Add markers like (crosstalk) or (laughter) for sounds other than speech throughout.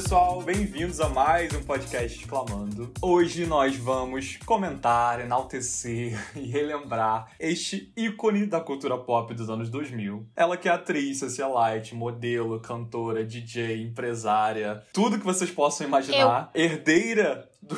pessoal, bem-vindos a mais um podcast Exclamando. Hoje nós vamos comentar, enaltecer (laughs) e relembrar este ícone da cultura pop dos anos 2000. Ela que é atriz, socialite, modelo, cantora, DJ, empresária, tudo que vocês possam imaginar. Herdeira do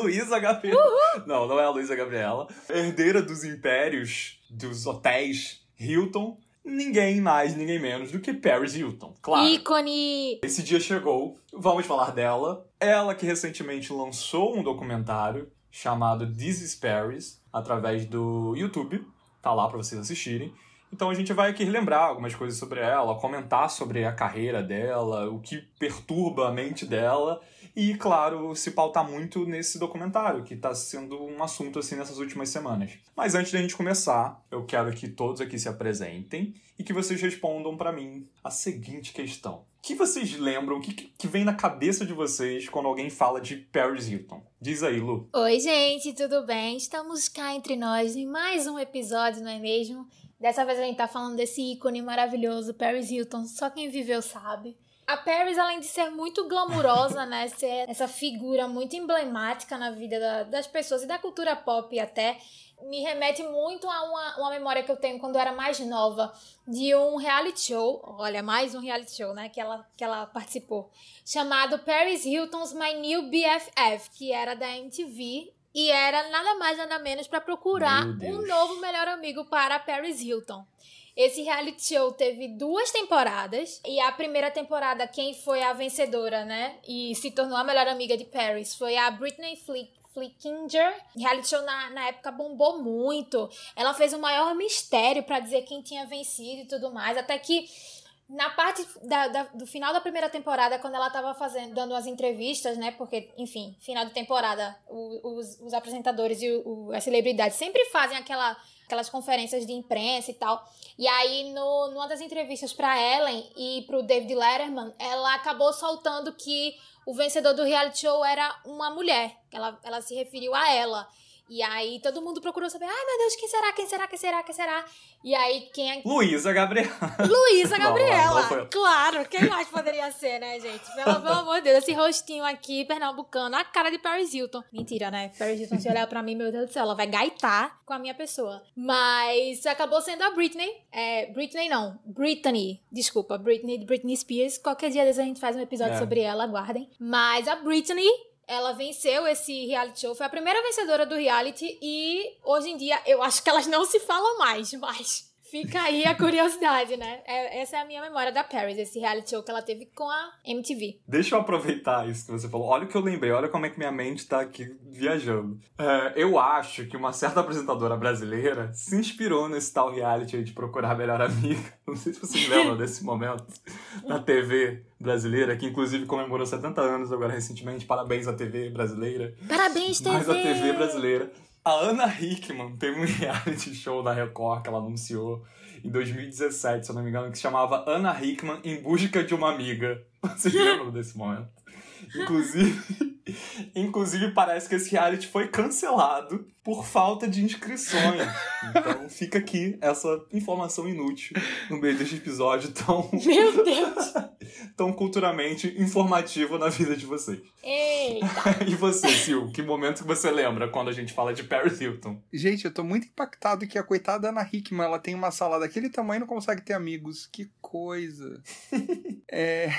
(laughs) Luísa Gabriela. Não, não é a Luísa Gabriela. Herdeira dos impérios, dos hotéis Hilton ninguém mais, ninguém menos do que Paris Hilton. Claro. Ícone! Esse dia chegou, vamos falar dela. Ela que recentemente lançou um documentário chamado This is Paris, através do YouTube. Tá lá para vocês assistirem. Então a gente vai aqui relembrar algumas coisas sobre ela, comentar sobre a carreira dela, o que perturba a mente dela e, claro, se pautar muito nesse documentário, que está sendo um assunto assim nessas últimas semanas. Mas antes da gente começar, eu quero que todos aqui se apresentem e que vocês respondam para mim a seguinte questão. O que vocês lembram, o que, que vem na cabeça de vocês quando alguém fala de Paris Hilton? Diz aí, Lu. Oi, gente, tudo bem? Estamos cá entre nós em mais um episódio, não é mesmo? Dessa vez a gente tá falando desse ícone maravilhoso, Paris Hilton, só quem viveu sabe. A Paris, além de ser muito glamurosa, né, (laughs) ser essa figura muito emblemática na vida da, das pessoas e da cultura pop até, me remete muito a uma, uma memória que eu tenho quando eu era mais nova, de um reality show, olha, mais um reality show, né, que ela, que ela participou, chamado Paris Hilton's My New BFF, que era da MTV, e era nada mais nada menos para procurar um novo melhor amigo para Paris Hilton. Esse reality show teve duas temporadas e a primeira temporada quem foi a vencedora, né, e se tornou a melhor amiga de Paris foi a Britney Flick Flickinger. Reality show na, na época bombou muito. Ela fez o maior mistério para dizer quem tinha vencido e tudo mais. Até que na parte da, da, do final da primeira temporada, quando ela tava fazendo, dando as entrevistas, né? Porque, enfim, final de temporada, o, os, os apresentadores e o, o, as celebridades sempre fazem aquela, aquelas conferências de imprensa e tal. E aí, no, numa das entrevistas para Ellen e pro David Letterman, ela acabou soltando que o vencedor do reality show era uma mulher. Ela, ela se referiu a ela. E aí todo mundo procurou saber, ai meu Deus, quem será, quem será, quem será, quem será? E aí quem é... Luísa Gabriela. Luísa (laughs) Gabriela, não, não claro, quem mais poderia ser, né, gente? Pelo, pelo (laughs) amor de Deus, esse rostinho aqui, pernambucano, a cara de Paris Hilton. Mentira, né? Paris Hilton, se olhar pra mim, meu Deus do céu, ela vai gaitar com a minha pessoa. Mas acabou sendo a Britney, é, Britney não, Britney, desculpa, Britney, Britney Spears. Qualquer dia desse a gente faz um episódio é. sobre ela, aguardem. Mas a Britney ela venceu esse reality show, foi a primeira vencedora do reality e hoje em dia eu acho que elas não se falam mais, (laughs) mas Fica aí a curiosidade, né? É, essa é a minha memória da Paris, esse reality show que ela teve com a MTV. Deixa eu aproveitar isso que você falou. Olha o que eu lembrei, olha como é que minha mente tá aqui viajando. É, eu acho que uma certa apresentadora brasileira se inspirou nesse tal reality de procurar a melhor amiga. (laughs) Não sei se vocês lembram desse momento na TV brasileira, que inclusive comemorou 70 anos agora recentemente. Parabéns à TV brasileira. Parabéns, TV! Mais a TV brasileira. A Ana Hickman teve um (laughs) reality show da Record que ela anunciou em 2017, se eu não me engano, que se chamava Ana Hickman em busca de uma amiga. (laughs) Vocês lembram desse momento? Inclusive, (laughs) inclusive parece que esse reality foi cancelado por falta de inscrições. (laughs) Então fica aqui essa informação inútil no meio deste episódio tão. (laughs) Meu Deus! tão culturalmente informativo na vida de vocês. Eita! e você, Sil, que momento que você lembra quando a gente fala de Paris Hilton? Gente, eu tô muito impactado que a coitada Ana Hickman, ela tem uma sala daquele tamanho e não consegue ter amigos. Que coisa! é.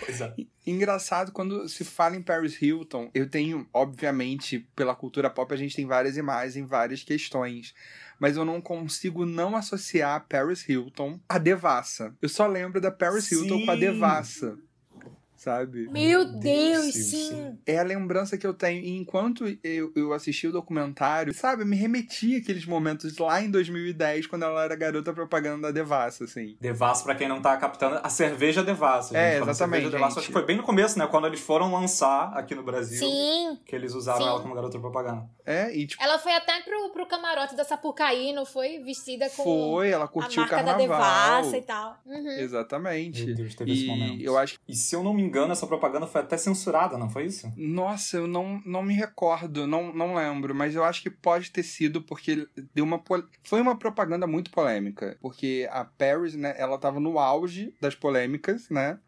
Pois é. Engraçado, quando se fala em Paris Hilton, eu tenho, obviamente, pela cultura pop, a gente tem várias imagens, em várias questões. Mas eu não consigo não associar Paris Hilton à devassa. Eu só lembro da Paris Sim. Hilton com a devassa sabe? Meu Deus, sim. sim. É a lembrança que eu tenho. E enquanto eu, eu assisti o documentário, sabe, me remetia aqueles momentos lá em 2010, quando ela era garota propaganda da Devassa, assim. Devassa, pra quem não tá captando, a cerveja Devassa. É, exatamente. Cerveja Devassa, acho que foi bem no começo, né? Quando eles foram lançar aqui no Brasil. Sim. Que eles usaram sim. ela como garota propaganda. É, e tipo. Ela foi até pro, pro camarote da Sapucaí, não foi? Vestida com. Foi, ela curtiu a marca o carnaval. da Devassa e tal. Uhum. Exatamente. Meu Deus, teve e esse momento. Eu acho... E se eu não me engano, essa propaganda foi até censurada, não foi isso? Nossa, eu não, não me recordo, não, não lembro, mas eu acho que pode ter sido porque deu uma foi uma propaganda muito polêmica, porque a Paris, né, ela tava no auge das polêmicas, né?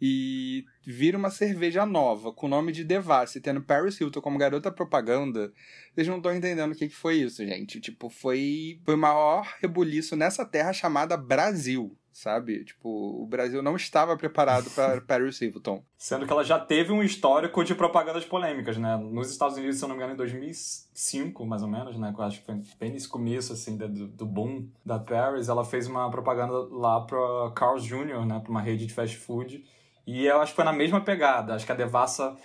E vira uma cerveja nova, com o nome de Devassi, tendo Paris Hilton como garota propaganda. Vocês não estão entendendo o que, que foi isso, gente. Tipo, foi, foi o maior rebuliço nessa terra chamada Brasil sabe? Tipo, o Brasil não estava preparado para (laughs) Paris Hilton. Sendo que ela já teve um histórico de propagandas polêmicas, né? Nos Estados Unidos, se eu não me engano, em 2005, mais ou menos, né? Eu acho que foi bem nesse começo, assim, do, do boom da Paris, ela fez uma propaganda lá para Carl's Jr., né? Para uma rede de fast food. E eu acho que foi na mesma pegada. Acho que a Devassa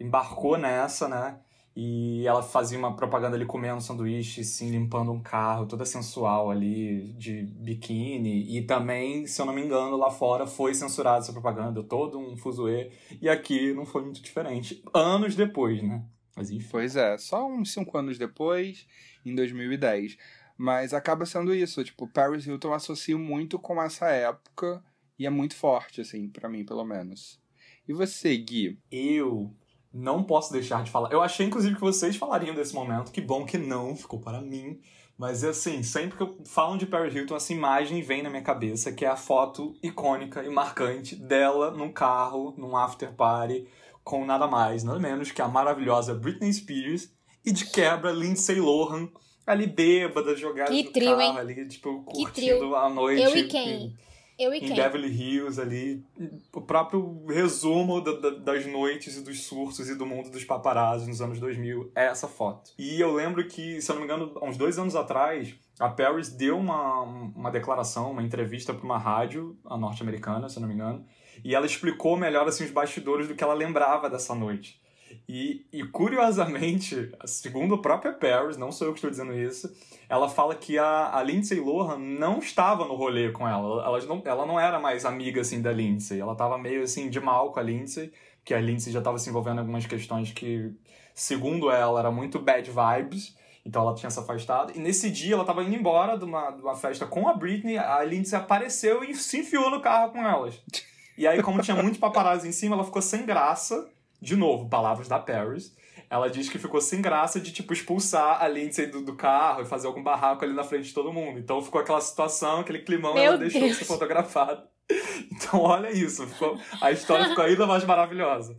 embarcou nessa, né? E ela fazia uma propaganda ali comendo sanduíche, assim, limpando um carro, toda sensual ali, de biquíni. E também, se eu não me engano, lá fora foi censurada essa propaganda, todo um fuzuê. E aqui não foi muito diferente. Anos depois, né? Mas enfim. Pois é, só uns cinco anos depois, em 2010. Mas acaba sendo isso, tipo, Paris Hilton associa muito com essa época e é muito forte, assim, para mim, pelo menos. E você, Gui? Eu não posso deixar de falar. Eu achei, inclusive, que vocês falariam desse momento. Que bom que não, ficou para mim. Mas, assim, sempre que eu falo de Paris Hilton, essa imagem vem na minha cabeça, que é a foto icônica e marcante dela num carro, num after party, com nada mais, nada menos que a maravilhosa Britney Spears e, de quebra, Lindsay Lohan, ali bêbada, jogada que no trio, carro, hein? ali, tipo, curtindo a noite. Eu e quem? Eu e em quem? Beverly Hills ali, o próprio resumo da, da, das noites e dos surtos e do mundo dos paparazzi nos anos 2000 é essa foto. E eu lembro que, se eu não me engano, há uns dois anos atrás, a Paris deu uma, uma declaração, uma entrevista para uma rádio, a norte-americana, se eu não me engano, e ela explicou melhor assim, os bastidores do que ela lembrava dessa noite. E, e curiosamente, segundo a própria Paris, não sou eu que estou dizendo isso, ela fala que a, a Lindsay Lohan não estava no rolê com ela. Ela não, ela não era mais amiga assim da Lindsay. Ela estava meio assim de mal com a Lindsay, que a Lindsay já estava se envolvendo em algumas questões que, segundo ela, era muito bad vibes. Então ela tinha se afastado. E nesse dia ela estava indo embora de uma, de uma festa com a Britney. A Lindsay apareceu e se enfiou no carro com elas. (laughs) E aí, como tinha muitos paparazzi em cima, ela ficou sem graça de novo, palavras da Paris. Ela diz que ficou sem graça de, tipo, expulsar a Lindsay do, do carro e fazer algum barraco ali na frente de todo mundo. Então ficou aquela situação, aquele climão, Meu ela deixou Deus. de ser fotografada. (laughs) Então, olha isso. Ficou, a história ficou ainda mais maravilhosa.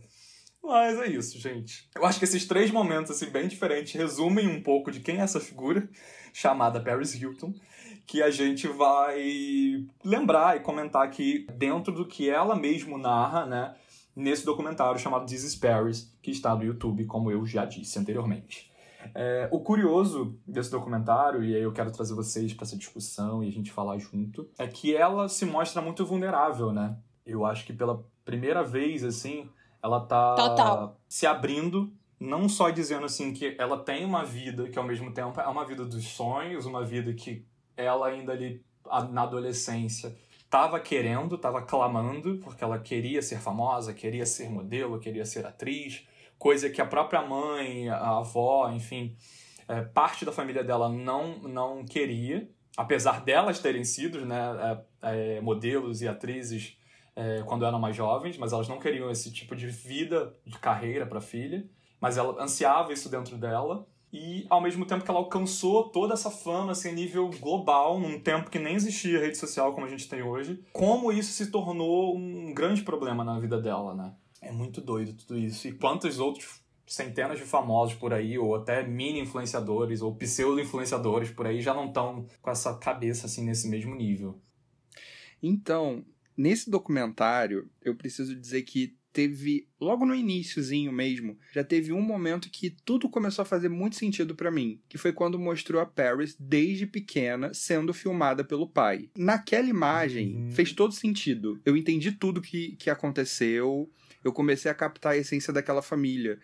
Mas é isso, gente. Eu acho que esses três momentos, assim, bem diferentes, resumem um pouco de quem é essa figura, chamada Paris Hilton, que a gente vai lembrar e comentar aqui dentro do que ela mesmo narra, né? Nesse documentário chamado This is Paris, que está no YouTube, como eu já disse anteriormente. É, o curioso desse documentário, e aí eu quero trazer vocês para essa discussão e a gente falar junto, é que ela se mostra muito vulnerável, né? Eu acho que pela primeira vez, assim, ela tá Total. se abrindo, não só dizendo assim que ela tem uma vida que ao mesmo tempo é uma vida dos sonhos, uma vida que ela ainda ali na adolescência tava querendo, tava clamando, porque ela queria ser famosa, queria ser modelo, queria ser atriz, coisa que a própria mãe, a avó, enfim, é, parte da família dela não, não queria, apesar delas terem sido né, é, é, modelos e atrizes quando eram mais jovens, mas elas não queriam esse tipo de vida, de carreira para a filha, mas ela ansiava isso dentro dela e ao mesmo tempo que ela alcançou toda essa fama assim, a nível global, num tempo que nem existia rede social como a gente tem hoje, como isso se tornou um grande problema na vida dela, né? É muito doido tudo isso. E quantos outros centenas de famosos por aí, ou até mini influenciadores, ou pseudo-influenciadores por aí, já não estão com essa cabeça assim nesse mesmo nível. Então, nesse documentário, eu preciso dizer que teve, logo no iníciozinho mesmo, já teve um momento que tudo começou a fazer muito sentido pra mim, que foi quando mostrou a Paris desde pequena sendo filmada pelo pai. Naquela imagem Uhum. fez todo sentido. Eu entendi tudo que, que aconteceu, eu comecei a captar a essência daquela família,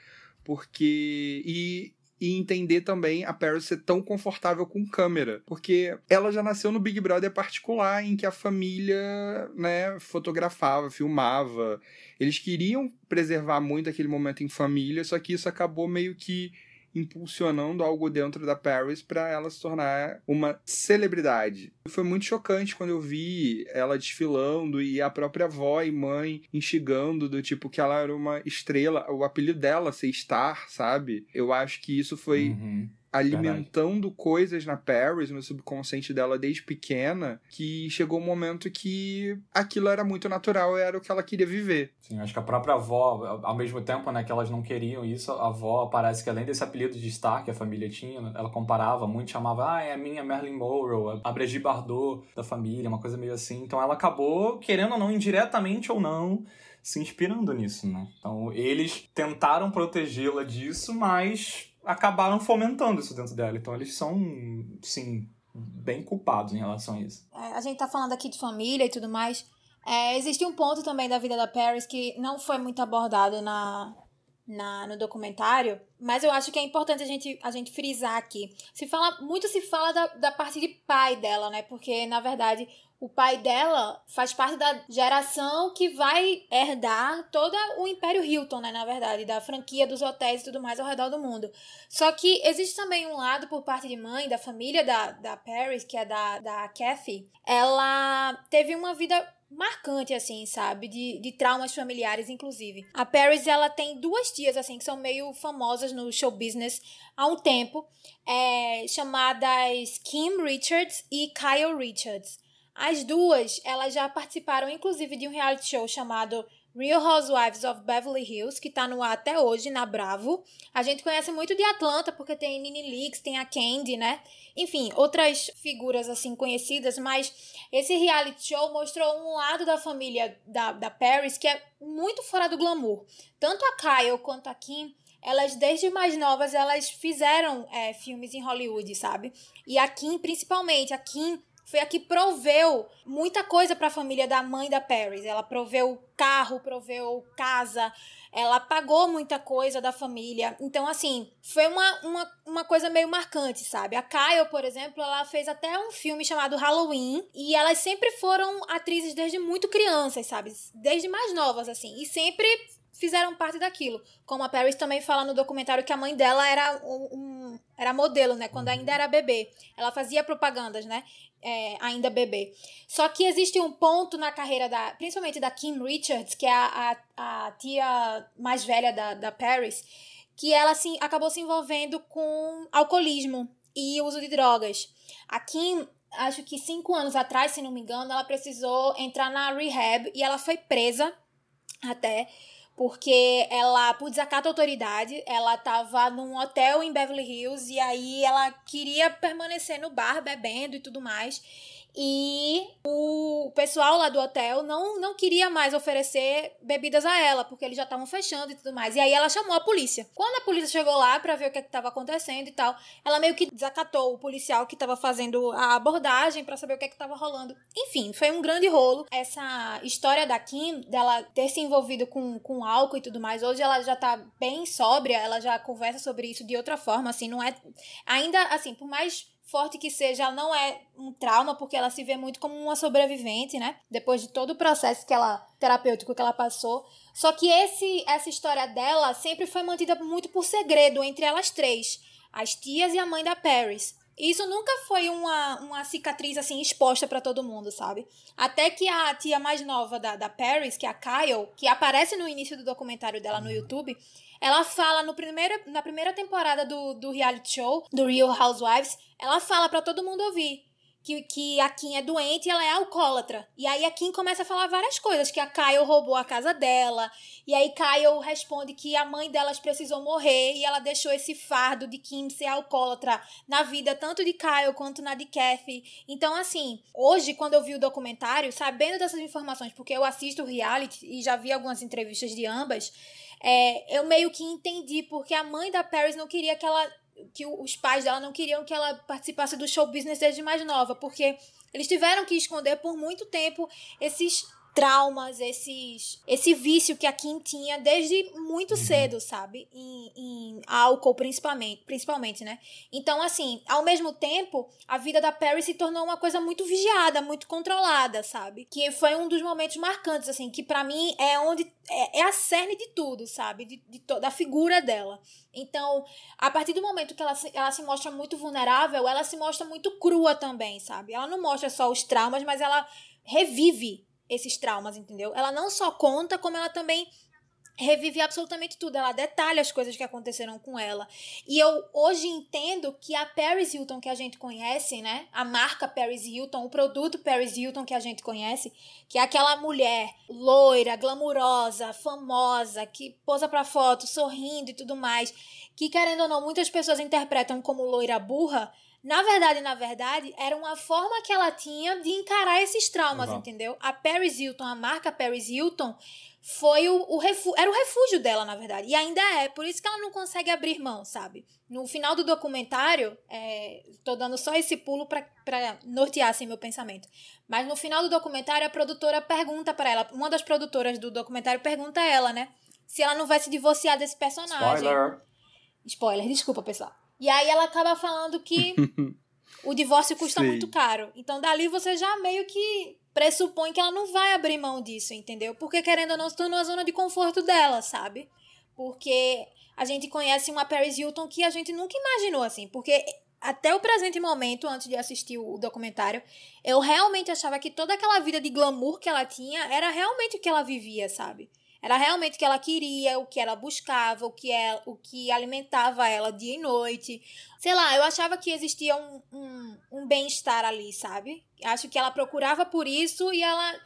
porque e e entender também a Paris ser tão confortável com câmera, porque ela já nasceu no Big Brother particular em que a família, né, fotografava, filmava. Eles queriam preservar muito aquele momento em família, só que isso acabou meio que impulsionando algo dentro da Paris para ela se tornar uma celebridade. Foi muito chocante quando eu vi ela desfilando e a própria avó e mãe instigando do tipo que ela era uma estrela, o apelido dela ser Star, sabe? Eu acho que isso foi Uhum. Alimentando coisas na Paris, no subconsciente dela desde pequena, que chegou um momento que aquilo era muito natural, era o que ela queria viver. Sim, acho que a própria avó, ao mesmo tempo né, que elas não queriam isso, a avó parece que além desse apelido de Star que a família tinha, ela comparava muito, chamava, ah, é a minha Marilyn Monroe, a Brigitte Bardot da família, uma coisa meio assim. Então ela acabou, querendo ou não, indiretamente ou não, se inspirando nisso, né? Então eles tentaram protegê-la disso, mas acabaram fomentando isso dentro dela. Então eles são, sim, bem culpados em relação a isso. É, a gente tá falando aqui de família e tudo mais. É, existe um ponto também da vida da Paris que não foi muito abordado na, na, no documentário, mas eu acho que é importante a gente, a gente frisar aqui. Se fala, muito se fala da, da parte de pai dela, né? Porque, na verdade, o pai dela faz parte da geração que vai herdar todo o Império Hilton, né? Na verdade, da franquia dos hotéis e tudo mais ao redor do mundo. Só que existe também um lado por parte de mãe, da família da, da Paris, que é da, da Kathy. Ela teve uma vida marcante, assim, sabe? De, de traumas familiares, inclusive. A Paris, ela tem duas tias, assim, que são meio famosas no show business há um tempo, é, chamadas Kim Richards e Kyle Richards. As duas, elas já participaram, inclusive, de um reality show chamado Real Housewives of Beverly Hills, que tá no ar até hoje, na Bravo. A gente conhece muito de Atlanta, porque tem Nene Leakes, tem a Candy, né? Enfim, outras figuras, assim, conhecidas, mas esse reality show mostrou um lado da família da, da Paris que é muito fora do glamour. Tanto a Kyle quanto a Kim elas desde mais novas elas fizeram é, filmes em Hollywood, sabe? E a Kim principalmente, a Kim foi a que proveu muita coisa para a família da mãe da Paris. Ela proveu carro, proveu casa, ela pagou muita coisa da família. Então, assim, foi uma, uma, uma coisa meio marcante, sabe? A Kyle, por exemplo, ela fez até um filme chamado Halloween e elas sempre foram atrizes desde muito crianças, sabe? Desde mais novas, assim. E sempre fizeram parte daquilo. Como a Paris também fala no documentário que a mãe dela era um, um era modelo, né? Quando ainda era bebê. Ela fazia propagandas, né? É, ainda bebê. Só que existe um ponto na carreira da, principalmente da Kim Richards, que é a, a, a tia mais velha da, da Paris, que ela assim, acabou se envolvendo com alcoolismo e uso de drogas. A Kim acho que cinco anos atrás, se não me engano, ela precisou entrar na rehab e ela foi presa até porque ela, por desacato à autoridade, ela tava num hotel em Beverly Hills e aí ela queria permanecer no bar bebendo e tudo mais. E o pessoal lá do hotel não, não queria mais oferecer bebidas a ela, porque eles já estavam fechando e tudo mais. E aí ela chamou a polícia. Quando a polícia chegou lá para ver o que é estava acontecendo e tal, ela meio que desacatou o policial que estava fazendo a abordagem para saber o que é estava rolando. Enfim, foi um grande rolo. Essa história da Kim, dela ter se envolvido com, com álcool e tudo mais, hoje ela já tá bem sóbria, ela já conversa sobre isso de outra forma, assim, não é. Ainda, assim, por mais forte que seja, ela não é um trauma, porque ela se vê muito como uma sobrevivente, né? Depois de todo o processo que ela terapêutico que ela passou. Só que esse essa história dela sempre foi mantida muito por segredo entre elas três, as tias e a mãe da Paris. Isso nunca foi uma, uma cicatriz assim exposta para todo mundo, sabe? Até que a tia mais nova da, da Paris, que é a Kyle, que aparece no início do documentário dela no YouTube, ela fala no primeiro, na primeira temporada do, do reality show, do Real Housewives, ela fala para todo mundo ouvir que, que a Kim é doente e ela é alcoólatra. E aí a Kim começa a falar várias coisas, que a Kyle roubou a casa dela, e aí Kyle responde que a mãe delas precisou morrer e ela deixou esse fardo de Kim ser alcoólatra na vida tanto de Kyle quanto na de Kathy. Então, assim, hoje, quando eu vi o documentário, sabendo dessas informações, porque eu assisto reality e já vi algumas entrevistas de ambas, é, eu meio que entendi porque a mãe da Paris não queria que ela que os pais dela não queriam que ela participasse do show business desde mais nova, porque eles tiveram que esconder por muito tempo esses traumas, esses, esse vício que a Kim tinha desde muito Uhum. cedo, sabe? Em, em álcool, principalmente, principalmente, né? Então, assim, ao mesmo tempo, a vida da Perry se tornou uma coisa muito vigiada, muito controlada, sabe? Que foi um dos momentos marcantes, assim, que pra mim é onde é, é a cerne de tudo, sabe? De, de to- da figura dela. Então, a partir do momento que ela se, ela se mostra muito vulnerável, ela se mostra muito crua também, sabe? Ela não mostra só os traumas, mas ela revive esses traumas, entendeu? Ela não só conta, como ela também revive absolutamente tudo. Ela detalha as coisas que aconteceram com ela. E eu hoje entendo que a Paris Hilton que a gente conhece, né? A marca Paris Hilton, o produto Paris Hilton que a gente conhece, que é aquela mulher loira, glamurosa, famosa, que posa pra foto, sorrindo e tudo mais, que querendo ou não, muitas pessoas interpretam como loira burra. Na verdade, na verdade, era uma forma que ela tinha de encarar esses traumas, Exato. entendeu? A Paris Hilton, a marca Paris Hilton, foi o, o era o refúgio dela, na verdade. E ainda é, por isso que ela não consegue abrir mão, sabe? No final do documentário, é, tô dando só esse pulo pra, pra nortear assim, meu pensamento. Mas no final do documentário, a produtora pergunta pra ela, uma das produtoras do documentário pergunta a ela, né? Se ela não vai se divorciar desse personagem. Spoiler! Spoiler, desculpa, pessoal. E aí ela acaba falando que (laughs) o divórcio custa Sei. muito caro. Então dali você já meio que pressupõe que ela não vai abrir mão disso, entendeu? Porque querendo ou não, se tornou a zona de conforto dela, sabe? Porque a gente conhece uma Paris Hilton que a gente nunca imaginou assim. Porque até o presente momento, antes de assistir o documentário, eu realmente achava que toda aquela vida de glamour que ela tinha era realmente o que ela vivia, sabe? Era realmente o que ela queria, o que ela buscava, o que, ela, o que alimentava ela dia e noite. Sei lá, eu achava que existia um, um, um bem-estar ali, sabe? Acho que ela procurava por isso e ela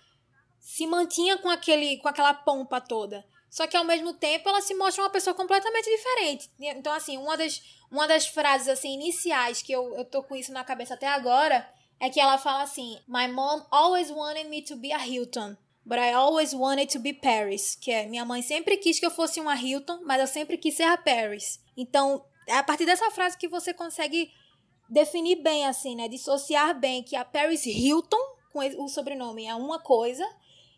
se mantinha com, aquele, com aquela pompa toda. Só que ao mesmo tempo ela se mostra uma pessoa completamente diferente. Então, assim, uma das, uma das frases assim, iniciais que eu, eu tô com isso na cabeça até agora é que ela fala assim: My mom always wanted me to be a Hilton. But I always wanted to be Paris. Que é, minha mãe sempre quis que eu fosse uma Hilton, mas eu sempre quis ser a Paris. Então, é a partir dessa frase que você consegue definir bem, assim, né? Dissociar bem que a Paris Hilton, com o sobrenome, é uma coisa,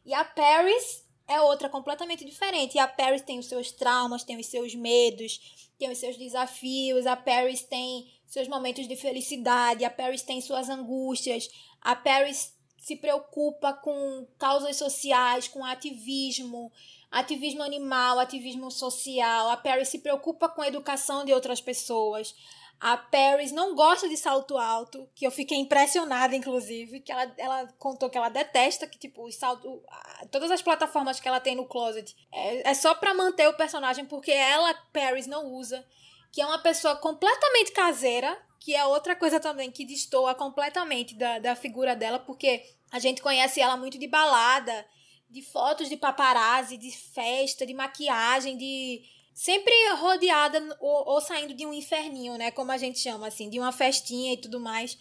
e a Paris é outra completamente diferente. E a Paris tem os seus traumas, tem os seus medos, tem os seus desafios, a Paris tem seus momentos de felicidade, a Paris tem suas angústias, a Paris se preocupa com causas sociais, com ativismo, ativismo animal, ativismo social. A Paris se preocupa com a educação de outras pessoas. A Paris não gosta de salto alto, que eu fiquei impressionada, inclusive, que ela, ela contou que ela detesta que, tipo, salto, todas as plataformas que ela tem no closet é, é só pra manter o personagem, porque ela, Paris, não usa. Que é uma pessoa completamente caseira, que é outra coisa também que destoa completamente da, da figura dela, porque a gente conhece ela muito de balada, de fotos de paparazzi, de festa, de maquiagem, de sempre rodeada ou, ou, saindo de um inferninho, né? Como a gente chama, assim, de uma festinha e tudo mais.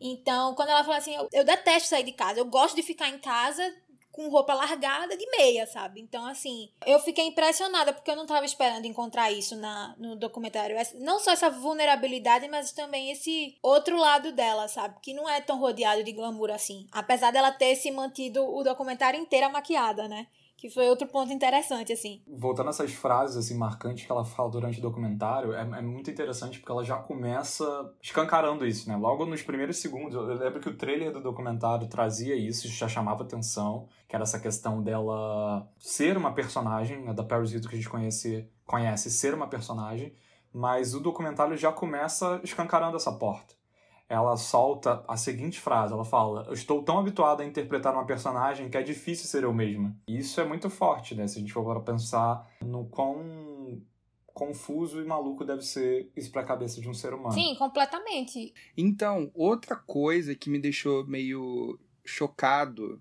Então, quando ela fala assim, eu, eu detesto sair de casa, eu gosto de ficar em casa com roupa largada de meia, sabe? Então, assim, eu fiquei impressionada porque eu não tava esperando encontrar isso na, no documentário. Não só essa vulnerabilidade, mas também esse outro lado dela, sabe? Que não é tão rodeado de glamour assim. Apesar dela ter se mantido o documentário inteira maquiada, né? Que foi outro ponto interessante, assim. Voltando a essas frases, assim, marcantes que ela fala durante o documentário, é, é, muito interessante porque ela já começa escancarando isso, né? Logo nos primeiros segundos, eu lembro que o trailer do documentário trazia isso, já chamava atenção, que era essa questão dela ser uma personagem, né, da Paris Hilton que a gente conhece, conhece ser uma personagem, mas o documentário já começa escancarando essa porta ela solta a seguinte frase: ela fala, Eu estou tão habituada a interpretar uma personagem que é difícil ser eu mesma. E isso é muito forte, né? Se a gente for para pensar no quão confuso e maluco deve ser isso para a cabeça de um ser humano. Sim, completamente. Então, outra coisa que me deixou meio chocado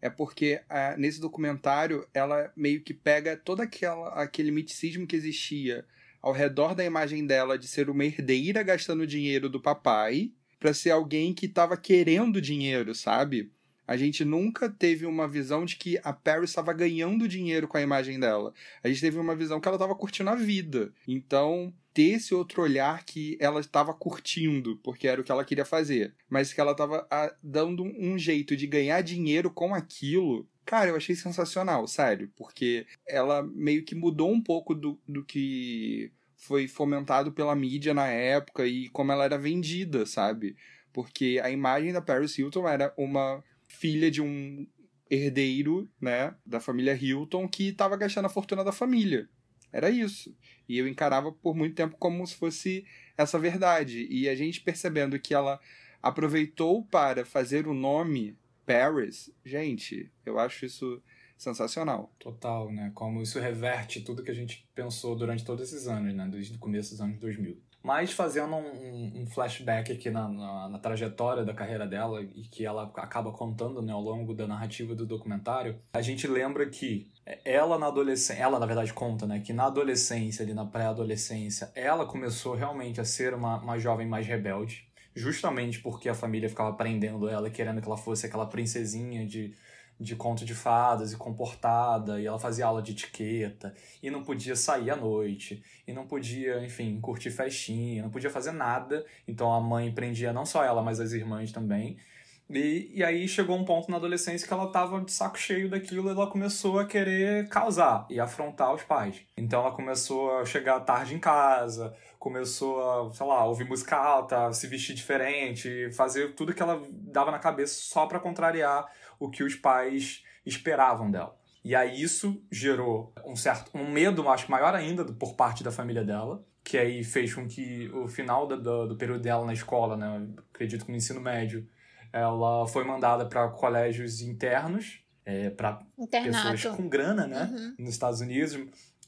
é porque ah, nesse documentário ela meio que pega todo aquela, aquele miticismo que existia ao redor da imagem dela de ser uma herdeira gastando dinheiro do papai para ser alguém que estava querendo dinheiro, sabe? A gente nunca teve uma visão de que a Paris estava ganhando dinheiro com a imagem dela. A gente teve uma visão que ela estava curtindo a vida. Então, ter esse outro olhar que ela estava curtindo, porque era o que ela queria fazer, mas que ela estava dando um jeito de ganhar dinheiro com aquilo. Cara, eu achei sensacional, sério, porque ela meio que mudou um pouco do, do que foi fomentado pela mídia na época e como ela era vendida, sabe? Porque a imagem da Paris Hilton era uma filha de um herdeiro, né, da família Hilton que estava gastando a fortuna da família. Era isso. E eu encarava por muito tempo como se fosse essa verdade. E a gente percebendo que ela aproveitou para fazer o nome Paris, gente, eu acho isso sensacional. Total, né? Como isso reverte tudo que a gente pensou durante todos esses anos, né? Desde o começo dos anos 2000. Mas fazendo um, um flashback aqui na, na, na, trajetória da carreira dela e que ela acaba contando né, ao longo da narrativa do documentário, a gente lembra que ela na adolescência, ela na verdade conta, né, que na adolescência, ali na pré-adolescência, ela começou realmente a ser uma, uma jovem mais rebelde, justamente porque a família ficava prendendo ela, querendo que ela fosse aquela princesinha de de conto de fadas e comportada, e ela fazia aula de etiqueta, e não podia sair à noite, e não podia, enfim, curtir festinha, não podia fazer nada. Então a mãe prendia não só ela, mas as irmãs também. E, e aí chegou um ponto na adolescência que ela tava de saco cheio daquilo e ela começou a querer causar e afrontar os pais. Então ela começou a chegar tarde em casa, começou a, sei lá, ouvir música alta, se vestir diferente, fazer tudo que ela dava na cabeça só para contrariar o que os pais esperavam dela. E aí isso gerou um certo um medo, acho maior ainda, por parte da família dela, que aí fez com que o final do, do, do período dela na escola, né, acredito que no ensino médio, ela foi mandada para colégios internos, é, para pessoas com grana, né, uhum. nos Estados Unidos,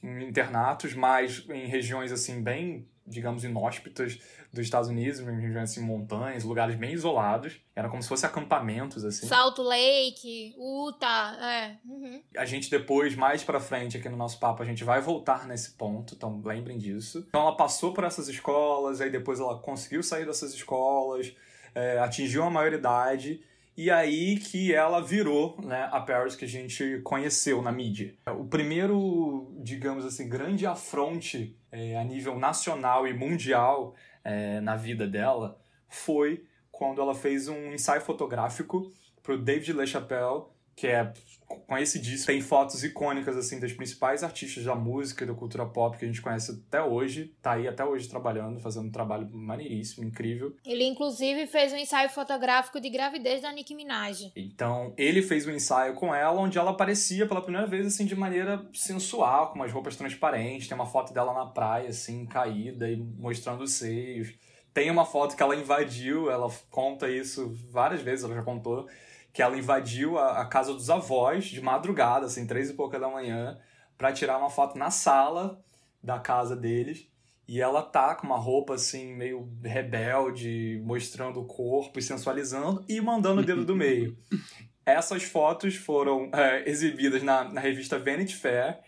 em internatos, mas em regiões assim bem digamos, inóspitas dos Estados Unidos, em regiões assim, montanhas, lugares bem isolados. Era como se fossem acampamentos, assim. Salt Lake, Utah, é. Uhum. A gente depois, mais pra frente aqui no nosso papo, a gente vai voltar nesse ponto, então lembrem disso. Então ela passou por essas escolas, aí depois ela conseguiu sair dessas escolas, é, atingiu a maioridade e aí que ela virou né, a Paris que a gente conheceu na mídia. O primeiro, digamos assim, grande afronte é, a nível nacional e mundial é, na vida dela foi quando ela fez um ensaio fotográfico para o David LaChapelle, que é conhecidíssimo. Tem fotos icônicas assim das principais artistas da música e da cultura pop que a gente conhece até hoje. Tá aí até hoje trabalhando, fazendo um trabalho maneiríssimo, incrível. Ele inclusive fez um ensaio fotográfico de gravidez da Nicki Minaj. Então, ele fez um ensaio com ela onde ela aparecia pela primeira vez assim de maneira sensual, com umas roupas transparentes. Tem uma foto dela na praia assim, caída e mostrando os seios. Tem uma foto que ela invadiu, ela conta isso várias vezes, ela já contou que ela invadiu a, a, casa dos avós de madrugada, assim, três e pouca da manhã, para tirar uma foto na sala da casa deles. E ela tá com uma roupa assim, meio rebelde, mostrando o corpo e sensualizando e mandando o dedo do meio. (laughs) Essas fotos foram é, exibidas na, na revista Vanity Fair.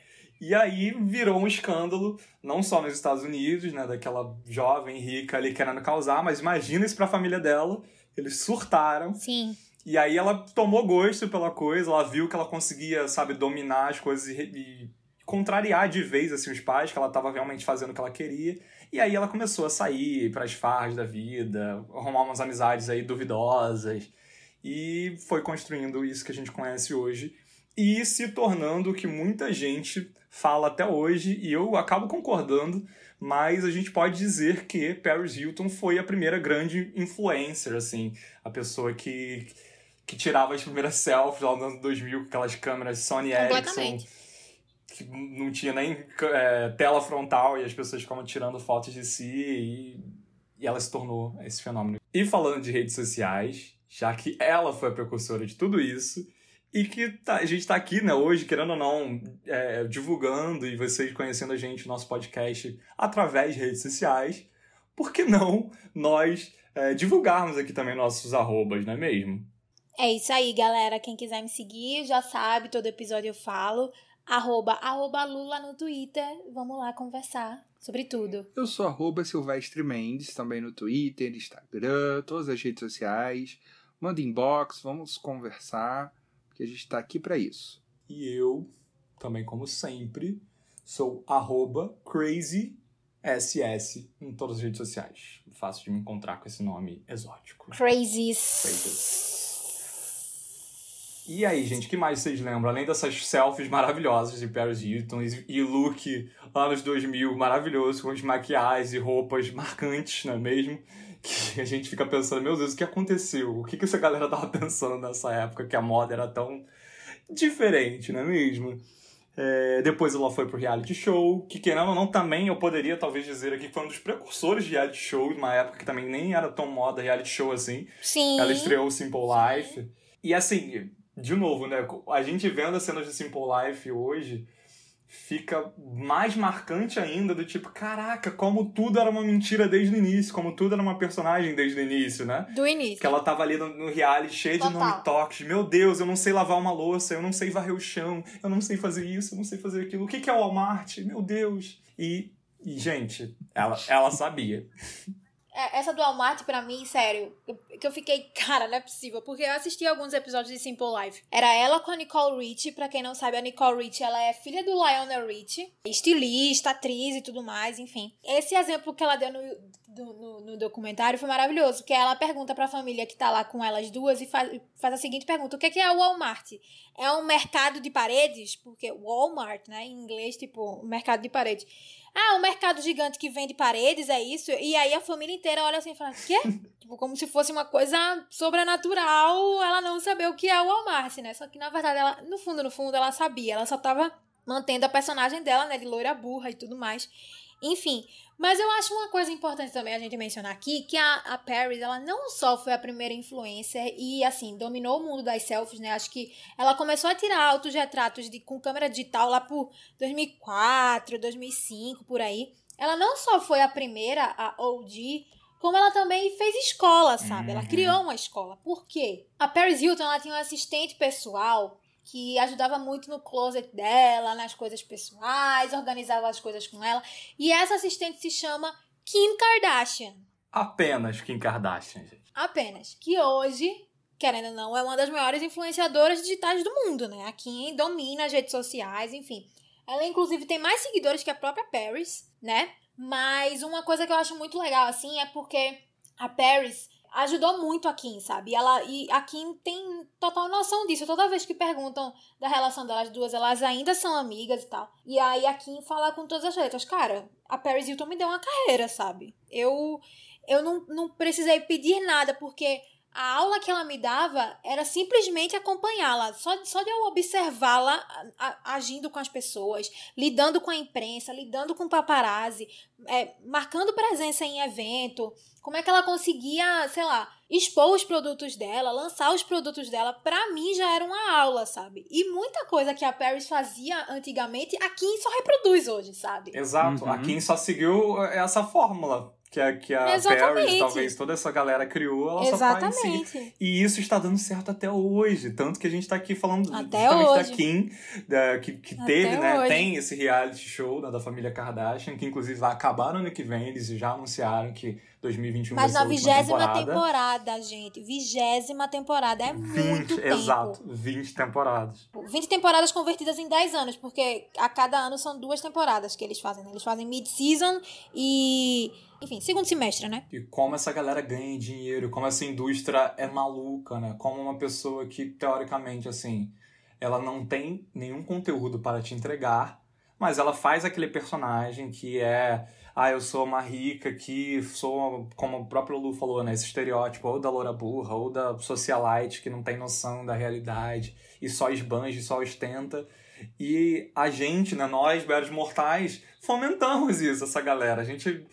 E aí virou um escândalo, não só nos Estados Unidos, né, daquela jovem rica ali querendo causar, mas imagina isso para a família dela. Eles surtaram. Sim. E aí ela tomou gosto pela coisa, ela viu que ela conseguia, sabe, dominar as coisas e, e contrariar de vez assim os pais, que ela estava realmente fazendo o que ela queria. E aí ela começou a sair para as farras da vida, arrumar umas amizades aí duvidosas. E foi construindo isso que a gente conhece hoje. E se tornando o que muita gente fala até hoje e eu acabo concordando, mas a gente pode dizer que Paris Hilton foi a primeira grande influencer, assim, a pessoa que que tirava as primeiras selfies lá no ano 2000 com aquelas câmeras Sony Ericsson que não tinha nem é, tela frontal e as pessoas ficavam tirando fotos de si e, e ela se tornou esse fenômeno. E falando de redes sociais, já que ela foi a precursora de tudo isso e que tá, a gente está aqui, né, hoje, querendo ou não, é, divulgando e vocês conhecendo a gente, nosso podcast, através de redes sociais, por que não nós é, divulgarmos aqui também nossos arrobas, não é mesmo? É isso aí, galera. Quem quiser me seguir já sabe, todo episódio eu falo. Arroba, arroba Lula no Twitter. Vamos lá conversar sobre tudo. Eu sou arroba Silvestre Mendes, também no Twitter, Instagram, todas as redes sociais. Manda inbox, vamos conversar, porque a gente está aqui para isso. E eu, também como sempre, sou arroba crazyss em todas as redes sociais. Fácil de me encontrar com esse nome exótico. Crazies. Crazies. E aí, gente, que mais vocês lembram? Além dessas selfies maravilhosas de Paris Hilton e look anos 2000 maravilhoso, com as maquiagens e roupas marcantes, não é mesmo? Que (laughs) a gente fica pensando, meu Deus, o que aconteceu? O que, que essa galera tava pensando nessa época que a moda era tão diferente, não é mesmo? É, depois ela foi pro reality show, que querendo ou não, também eu poderia talvez dizer aqui que foi um dos precursores de reality show, numa época que também nem era tão moda reality show assim. Sim. Ela estreou o Simple Life. E assim, de novo, né? A gente vendo as cenas de Simple Life hoje, fica mais marcante ainda do tipo, caraca, como tudo era uma mentira desde o início, como tudo era uma personagem desde o início, né? Do início. Que ela tava ali no, no reality cheio Total. de nome toques. Meu Deus, eu não sei lavar uma louça, eu não sei varrer o chão, eu não sei fazer isso, eu não sei fazer aquilo. O que que é o Walmart? Meu Deus. E, e gente, ela, ela sabia. É, essa do Walmart, pra mim, sério, que eu fiquei, (laughs) cara, não é possível. Porque eu assisti alguns episódios de Simple Life. Era ela com a Nicole Richie. Pra quem não sabe, a Nicole Richie, ela é filha do Lionel Richie. Estilista, atriz e tudo mais, enfim. Esse exemplo que ela deu no, do- no, no documentário foi maravilhoso. Que ela pergunta pra família que tá lá com elas duas e faz, faz a seguinte pergunta. O que é que é o Walmart? É um mercado de paredes? Porque Walmart, né, em inglês, tipo, mercado de paredes. Ah, um mercado gigante que vende paredes, é isso? E aí a família inteira olha assim e fala, quê? (laughs) tipo, como se fosse uma coisa sobrenatural ela não saber o que é o Walmart, né? Só que, na verdade, ela, no fundo, no fundo, ela sabia. Ela só tava mantendo a personagem dela, né? De loira burra e tudo mais. Enfim, mas eu acho uma coisa importante também a gente mencionar aqui, que a, a Paris, ela não só foi a primeira influencer e, assim, dominou o mundo das selfies, né? Acho que ela começou a tirar autorretratos de, com câmera digital lá por 2004, 2005, por aí. Ela não só foi a primeira, a OG, como ela também fez escola, sabe? Ela Uhum. criou uma escola. Por quê? A Paris Hilton, ela tinha um assistente pessoal que ajudava muito no closet dela, nas coisas pessoais, organizava as coisas com ela. E essa assistente se chama Kim Kardashian. Apenas Kim Kardashian, gente. Apenas. Que hoje, querendo ou não, é uma das maiores influenciadoras digitais do mundo, né? A Kim domina as redes sociais, enfim. Ela, inclusive, tem mais seguidores que a própria Paris, né? Mas uma coisa que eu acho muito legal, assim, é porque a Paris ajudou muito a Kim, sabe? E, ela, e a Kim tem total noção disso. Toda vez que perguntam da relação delas duas, elas ainda são amigas e tal. E aí a Kim fala com todas as letras, cara, a Paris Hilton me deu uma carreira, sabe? Eu, eu não, não precisei pedir nada, porque a aula que ela me dava era simplesmente acompanhá-la. Só, só de eu observá-la agindo com as pessoas, lidando com a imprensa, lidando com paparazzi, é, marcando presença em evento. Como é que ela conseguia, sei lá, expor os produtos dela, lançar os produtos dela, pra mim já era uma aula, sabe? E muita coisa que a Paris fazia antigamente, a Kim só reproduz hoje, sabe? Exato. Uhum. A Kim só seguiu essa fórmula que a, que a Exatamente. Paris, talvez toda essa galera criou, ela só faz em seguir. Exatamente. E isso está dando certo até hoje. Tanto que a gente tá aqui falando Até justamente hoje. da Kim, da, que, que Até teve, né? hoje. Tem esse reality show né, da família Kardashian, que inclusive vai acabar no ano que vem. Eles já anunciaram que 2021 Mas vai na ser a última vigésima temporada. temporada, gente. Vigésima temporada. É 20, muito tempo. exato, 20 temporadas. 20 temporadas convertidas em 10 anos, porque a cada ano são duas temporadas que eles fazem. né? Eles fazem mid-season e. Enfim, segundo semestre, né? E como essa galera ganha dinheiro, como essa indústria é maluca, né? Como uma pessoa que, teoricamente, assim, ela não tem nenhum conteúdo para te entregar, mas ela faz aquele personagem que é. Ah, eu sou uma rica que sou, como o próprio Lu falou, né? Esse estereótipo ou da loura burra ou da socialite que não tem noção da realidade e só esbanja e só ostenta. E a gente, né, nós, belos mortais, fomentamos isso, essa galera. A gente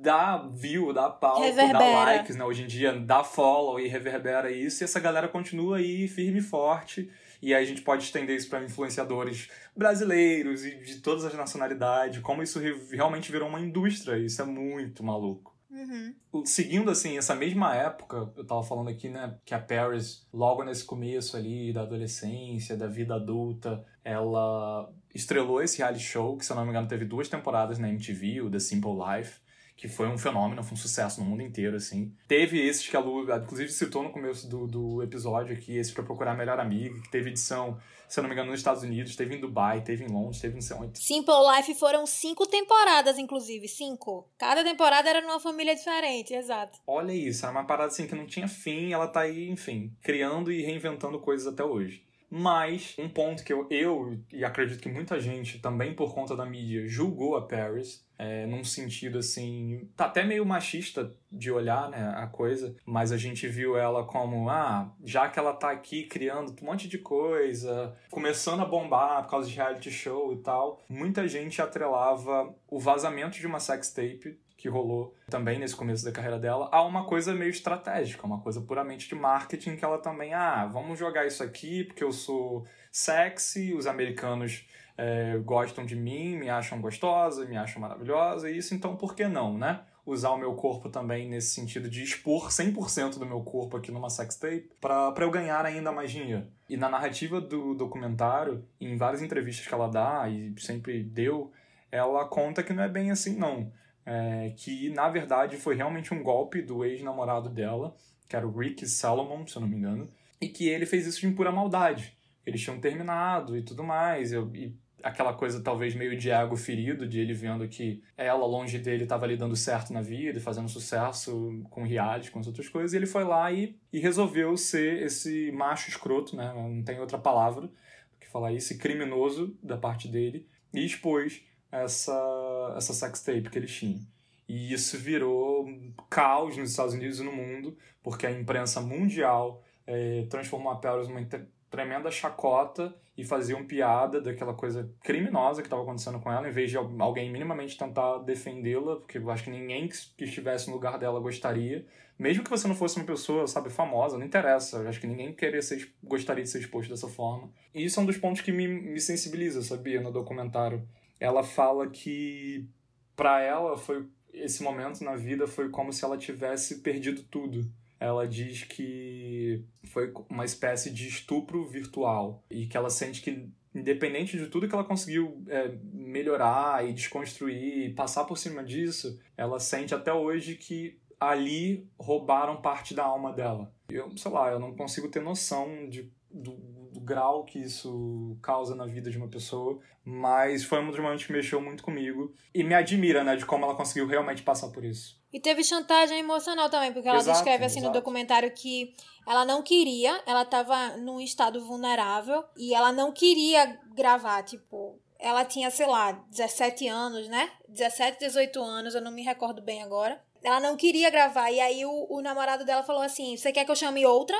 dá view, dá palco, dá Reverbera. likes, né? Hoje em dia dá follow e reverbera isso, e essa galera continua aí firme e forte. E aí a gente pode estender isso para influenciadores brasileiros e de todas as nacionalidades, como isso re- realmente virou uma indústria, isso é muito maluco. Uhum. Seguindo, assim, essa mesma época, eu tava falando aqui, né, que a Paris, logo nesse começo ali da adolescência, da vida adulta, ela estrelou esse reality show, que se eu não me engano teve duas temporadas na MTV, o The Simple Life, que foi um fenômeno, foi um sucesso no mundo inteiro, assim. Teve esses que a Lu, inclusive, citou no começo do, do episódio aqui, esse pra procurar a melhor amiga, que teve edição, se eu não me engano, nos Estados Unidos, teve em Dubai, teve em Londres, teve não sei onde. Simple Life foram cinco temporadas, inclusive, cinco. Cada temporada era numa família diferente, exato. Olha isso, era uma parada assim que não tinha fim, ela tá aí, enfim, criando e reinventando coisas até hoje. Mas um ponto que eu, eu e acredito que muita gente, também por conta da mídia, julgou a Paris, é, num sentido assim, tá até meio machista de olhar né, a coisa, mas a gente viu ela como, ah, já que ela tá aqui criando um monte de coisa, começando a bombar por causa de reality show e tal, muita gente atrelava o vazamento de uma sex tape que rolou também nesse começo da carreira dela, a uma coisa meio estratégica, uma coisa puramente de marketing que ela também, ah, vamos jogar isso aqui porque eu sou sexy, os americanos é, gostam de mim, me acham gostosa, me acham maravilhosa, e isso então por que não, né? Usar o meu corpo também nesse sentido de expor 100% do meu corpo aqui numa sextape para eu ganhar ainda mais dinheiro. E na narrativa do documentário, em várias entrevistas que ela dá, e sempre deu, ela conta que não é bem assim não é, que na verdade foi realmente um golpe do ex-namorado dela, que era o Rick Salomon, se eu não me engano, e que ele fez isso de pura maldade. Eles tinham terminado e tudo mais, e aquela coisa talvez meio de ego ferido, de ele vendo que ela, longe dele, estava ali dando certo na vida e fazendo sucesso com reality, com as outras coisas, e ele foi lá e, e resolveu ser esse macho escroto, né? Não tem outra palavra do que falar isso, criminoso da parte dele, e expôs essa, essa sextape que eles tinham. E isso virou caos nos Estados Unidos e no mundo, porque a imprensa mundial é, transformou a Paris numa tremenda chacota e faziam piada daquela coisa criminosa que estava acontecendo com ela, em vez de alguém minimamente tentar defendê-la, porque eu acho que ninguém que estivesse no lugar dela gostaria. Mesmo que você não fosse uma pessoa, sabe, famosa, não interessa. Eu acho que ninguém queria ser, gostaria de ser exposto dessa forma. E isso é um dos pontos que me, me sensibiliza, sabia, no documentário ela fala que para ela foi esse momento na vida foi como se ela tivesse perdido tudo. Ela diz que foi uma espécie de estupro virtual e que ela sente que independente de tudo que ela conseguiu é, melhorar e desconstruir e passar por cima disso, ela sente até hoje que ali roubaram parte da alma dela. Eu, sei lá, eu não consigo ter noção de, do, do grau que isso causa na vida de uma pessoa, mas foi um dos momentos que mexeu muito comigo e me admira, né, de como ela conseguiu realmente passar por isso. E teve chantagem emocional também, porque ela exato, descreve assim exato. no documentário que ela não queria, ela estava num estado vulnerável e ela não queria gravar, tipo, ela tinha, sei lá, 17 anos, né? 17, 18 anos, eu não me recordo bem agora. Ela não queria gravar, e aí o, o namorado dela falou assim: Você quer que eu chame outra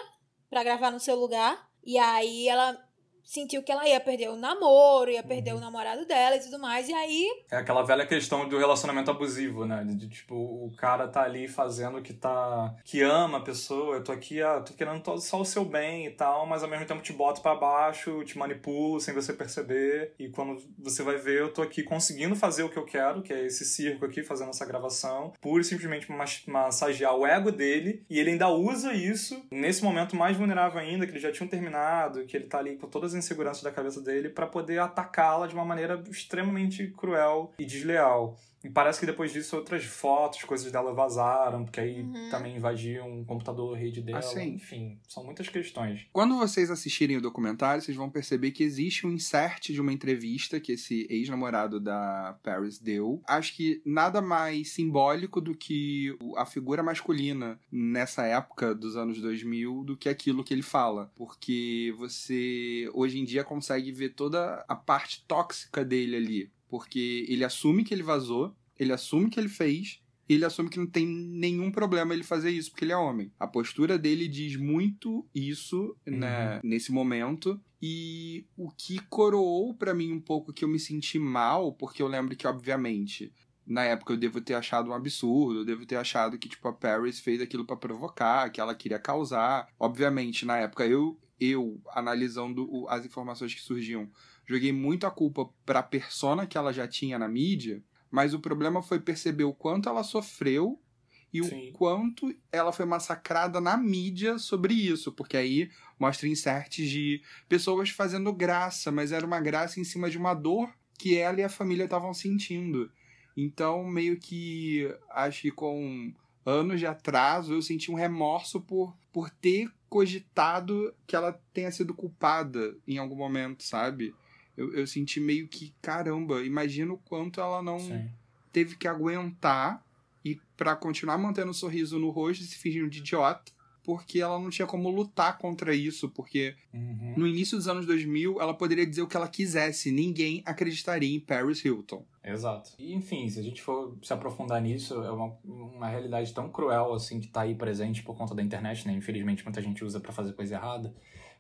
para gravar no seu lugar? E aí ela sentiu que ela ia perder o namoro, ia perder uhum. o namorado dela e tudo mais, e aí... É aquela velha questão do relacionamento abusivo, né? De, tipo, o cara tá ali fazendo que tá... que ama a pessoa, eu tô aqui, ah, tô querendo só o seu bem e tal, mas ao mesmo tempo te boto para baixo, te manipulo sem você perceber, e quando você vai ver, eu tô aqui conseguindo fazer o que eu quero, que é esse circo aqui, fazendo essa gravação, pura e simplesmente massagear o ego dele, e ele ainda usa isso nesse momento mais vulnerável ainda, que eles já tinham terminado, que ele tá ali com todas as inseguranças da cabeça dele para poder atacá-la de uma maneira extremamente cruel e desleal. E parece que depois disso outras fotos, coisas dela vazaram, porque aí uhum. também invadiam o computador, a rede dela. Assim, Enfim, são muitas questões. Quando vocês assistirem o documentário, vocês vão perceber que existe um insert de uma entrevista que esse ex-namorado da Paris deu. Acho que nada mais simbólico do que a figura masculina nessa época dos anos 2000 do que aquilo que ele fala. Porque você hoje em dia consegue ver toda a parte tóxica dele ali porque ele assume que ele vazou, ele assume que ele fez, e ele assume que não tem nenhum problema ele fazer isso, porque ele é homem. A postura dele diz muito isso uhum. né, nesse momento. E o que coroou para mim um pouco que eu me senti mal, porque eu lembro que, obviamente, na época eu devo ter achado um absurdo, eu devo ter achado que, tipo, a Paris fez aquilo para provocar, que ela queria causar. Obviamente, na época eu, eu analisando as informações que surgiam, joguei muito a culpa pra persona que ela já tinha na mídia, mas o problema foi perceber o quanto ela sofreu e Sim. o quanto ela foi massacrada na mídia sobre isso, porque aí mostra inserts de pessoas fazendo graça, mas era uma graça em cima de uma dor que ela e a família estavam sentindo. Então, meio que acho que com anos de atraso eu senti um remorso por, por ter cogitado que ela tenha sido culpada em algum momento, sabe? Eu, eu senti meio que, caramba, imagino o quanto ela não Sim. teve que aguentar e para continuar mantendo o sorriso no rosto e se fingindo de idiota, porque ela não tinha como lutar contra isso, porque Uhum. no início dos anos 2000 ela poderia dizer o que ela quisesse, ninguém acreditaria em Paris Hilton. Exato. E, enfim, se a gente for se aprofundar nisso, é uma, uma realidade tão cruel, assim, que tá aí presente por conta da internet, né? Infelizmente, muita gente usa pra fazer coisa errada.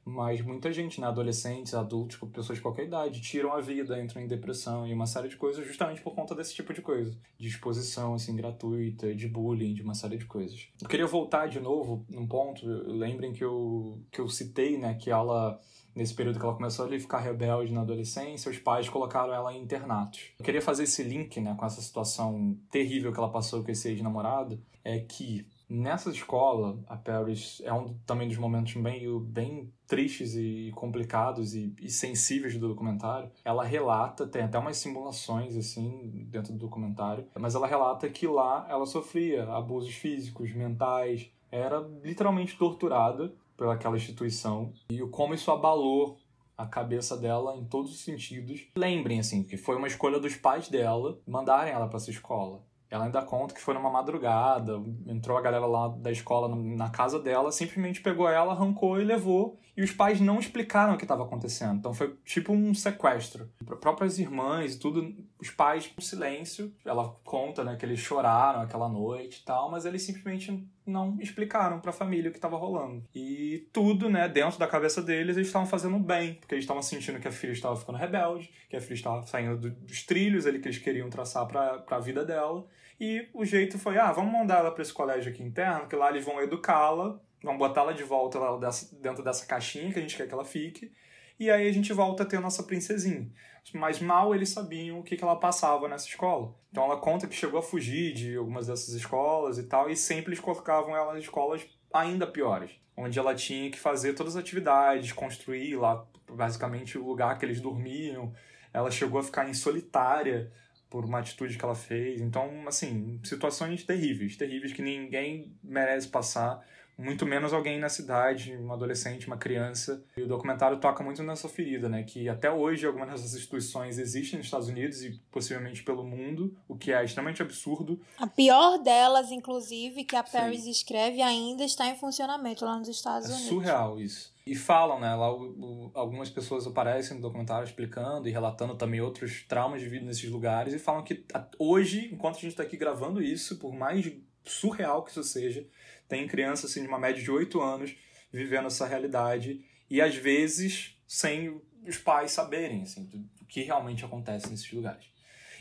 Mas muita gente, né? Adolescentes, adultos, tipo, pessoas de qualquer idade, tiram a vida, entram em depressão e uma série de coisas justamente por conta desse tipo de coisa. De exposição, assim, gratuita, de bullying, de uma série de coisas. Eu queria voltar de novo num ponto. Lembrem que eu, que eu citei, né? Que ela nesse período que ela começou a ficar rebelde na adolescência, os pais colocaram ela em internatos. Eu queria fazer esse link, né, com essa situação terrível que ela passou com esse ex-namorado, é que nessa escola, a Paris é um também dos momentos bem, bem tristes e complicados e, e sensíveis do documentário. Ela relata, tem até umas simulações assim dentro do documentário, mas ela relata que lá ela sofria abusos físicos, mentais, era literalmente torturada pelaquela instituição e como isso abalou a cabeça dela em todos os sentidos. Lembrem assim que foi uma escolha dos pais dela mandarem ela para essa escola. Ela ainda conta que foi numa madrugada, entrou a galera lá da escola na casa dela, simplesmente pegou ela, arrancou e levou. E os pais não explicaram o que estava acontecendo. Então foi tipo um sequestro. Para próprias irmãs e tudo, os pais, em silêncio, ela conta né, que eles choraram aquela noite e tal, mas eles simplesmente não explicaram para a família o que estava rolando. E tudo, né, dentro da cabeça deles, eles estavam fazendo bem, porque eles estavam sentindo que a filha estava ficando rebelde, que a filha estava saindo dos trilhos ali que eles queriam traçar para a vida dela. E o jeito foi, ah, vamos mandar ela para esse colégio aqui interno, que lá eles vão educá-la, vão botá-la de volta lá dentro dessa caixinha que a gente quer que ela fique, e aí a gente volta a ter a nossa princesinha. Mas mal eles sabiam o que, que ela passava nessa escola. Então ela conta que chegou a fugir de algumas dessas escolas e tal, e sempre eles colocavam ela em escolas ainda piores, onde ela tinha que fazer todas as atividades, construir lá basicamente o lugar que eles dormiam. Ela chegou a ficar em solitária por uma atitude que ela fez. Então, assim, situações terríveis, terríveis que ninguém merece passar, muito menos alguém na cidade, um adolescente, uma criança. E o documentário toca muito nessa ferida, né? Que até hoje algumas dessas instituições existem nos Estados Unidos e possivelmente pelo mundo, o que é extremamente absurdo. A pior delas, inclusive, que a Paris Sim. escreve, ainda está em funcionamento lá nos Estados é Unidos. surreal isso. E falam, né? Lá o, o, algumas pessoas aparecem no documentário explicando e relatando também outros traumas de vida nesses lugares e falam que hoje, enquanto a gente está aqui gravando isso, por mais surreal que isso seja, tem crianças assim, de uma média de 8 anos vivendo essa realidade e às vezes sem os pais saberem assim, o que realmente acontece nesses lugares.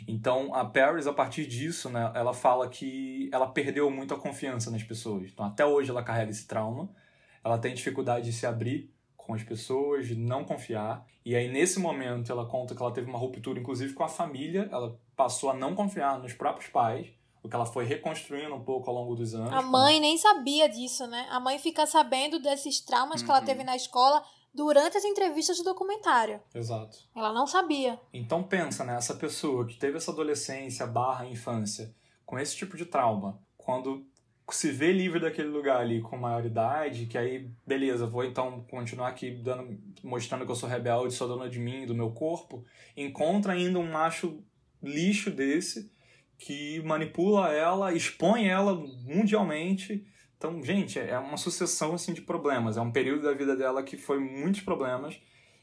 Então a Paris, a partir disso, né, ela fala que ela perdeu muito a confiança nas pessoas. Então até hoje ela carrega esse trauma, ela tem dificuldade de se abrir com as pessoas, de não confiar. E aí nesse momento ela conta que ela teve uma ruptura, inclusive com a família, ela passou a não confiar nos próprios pais o que ela foi reconstruindo um pouco ao longo dos anos. A mãe como... nem sabia disso, né? A mãe fica sabendo desses traumas uhum. que ela teve na escola durante as entrevistas do documentário. Exato. Ela não sabia. Então pensa, né? Essa pessoa que teve essa adolescência barra infância com esse tipo de trauma, quando se vê livre daquele lugar ali com maioridade, que aí, beleza, vou então continuar aqui dando, mostrando que eu sou rebelde, sou dona de mim, do meu corpo, encontra ainda um macho lixo desse que manipula ela, expõe ela mundialmente. Então, gente, é uma sucessão assim de problemas. É um período da vida dela que foi muitos problemas.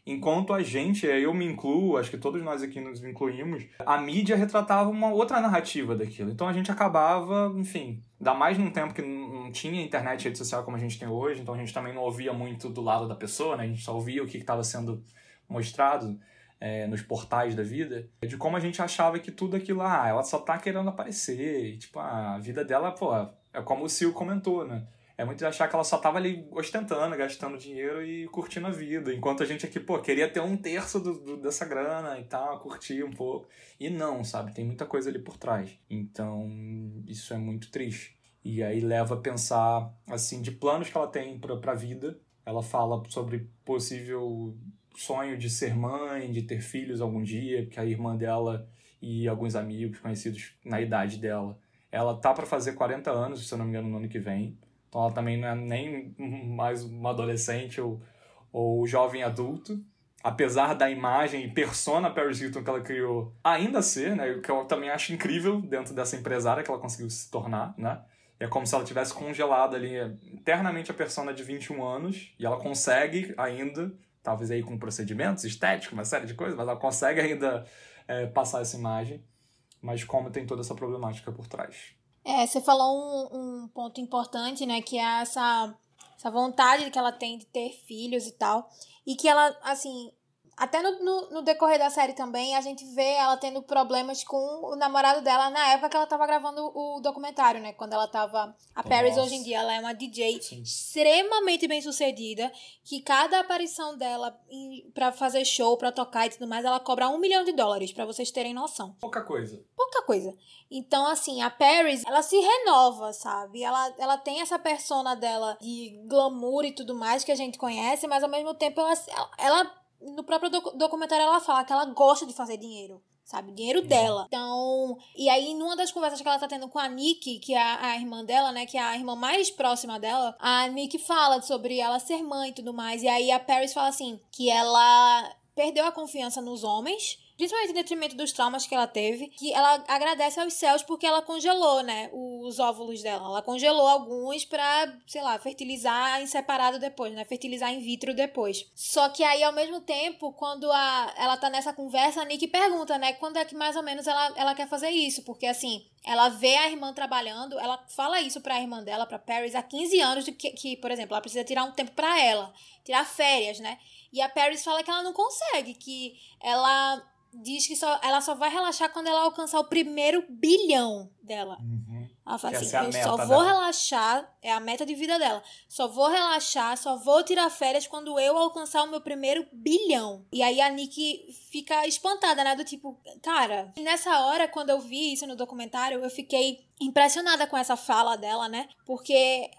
Enquanto a gente, eu me incluo, acho que todos nós aqui nos incluímos, a mídia retratava uma outra narrativa daquilo. Então a gente acabava, enfim, ainda mais num tempo que não tinha internet e rede social como a gente tem hoje, então a gente também não ouvia muito do lado da pessoa, né? A gente só ouvia o que estava sendo mostrado é, nos portais da vida, de como a gente achava que tudo aquilo, ah, ela só tá querendo aparecer. E, tipo, a vida dela, pô, é como o Sil comentou, né? É muito de achar que ela só tava ali ostentando, gastando dinheiro e curtindo a vida. Enquanto a gente aqui, pô, queria ter um terço do, do, dessa grana e tal, curtir um pouco. E não, sabe? Tem muita coisa ali por trás. Então, isso é muito triste. E aí leva a pensar, assim, de planos que ela tem pra, pra vida. Ela fala sobre possível sonho de ser mãe, de ter filhos algum dia, porque a irmã dela e alguns amigos conhecidos na idade dela. Ela tá para fazer 40 anos, se eu não me engano, no ano que vem. Então ela também não é nem mais uma adolescente ou, ou jovem adulto. Apesar da imagem e persona Paris Hilton que ela criou ainda ser, né? O que eu também acho incrível dentro dessa empresária que ela conseguiu se tornar, né? É como se ela tivesse congelado ali eternamente a persona de 21 anos e ela consegue ainda, talvez aí com procedimentos estéticos, uma série de coisas, mas ela consegue ainda é, passar essa imagem. Mas como tem toda essa problemática por trás. É, você falou um, um ponto importante, né? Que é essa, essa vontade que ela tem de ter filhos e tal. E que ela, assim, até no, no, no, decorrer da série também, a gente vê ela tendo problemas com o namorado dela na época que ela tava gravando o documentário, né? Quando ela tava. A Paris hoje em dia, ela é uma DJ Sim. extremamente bem sucedida. Que cada aparição dela em, pra fazer show, pra tocar e tudo mais, ela cobra um milhão de dólares, para vocês terem noção. Pouca coisa. Pouca coisa. Então, assim, a Paris, ela se renova, sabe? Ela, ela tem essa persona dela de glamour e tudo mais que a gente conhece, mas ao mesmo tempo ela, ela no próprio documentário ela fala que ela gosta de fazer dinheiro sabe? Dinheiro uhum. dela. Então, e aí numa das conversas que ela tá tendo com a Nick, que é a, a, irmã dela, né, que é a irmã mais próxima dela, a Nick fala sobre ela ser mãe e tudo mais. E aí a Paris fala assim, que ela perdeu a confiança nos homens principalmente em detrimento dos traumas que ela teve, que ela agradece aos céus porque ela congelou, né, os óvulos dela. Ela congelou alguns pra, sei lá, fertilizar em separado depois, né, fertilizar in vitro depois. Só que aí, ao mesmo tempo, quando a, ela tá nessa conversa, a Nick pergunta, né, quando é que mais ou menos ela, ela quer fazer isso, porque assim, ela vê a irmã trabalhando, ela fala isso pra irmã dela, pra Paris, há 15 anos, de que, que por exemplo, ela precisa tirar um tempo para ela, tirar férias, né? E a Paris fala que ela não consegue, que ela diz que só, ela só vai relaxar quando ela alcançar o primeiro bilhão dela. Uhum. Ela fala assim: é eu só vou dela. relaxar, é a meta de vida dela. Só vou relaxar, só vou tirar férias quando eu alcançar o meu primeiro bilhão. E aí a Nick fica espantada, né? Do tipo, cara, nessa hora, quando eu vi isso no documentário, eu fiquei impressionada com essa fala dela, né? Porque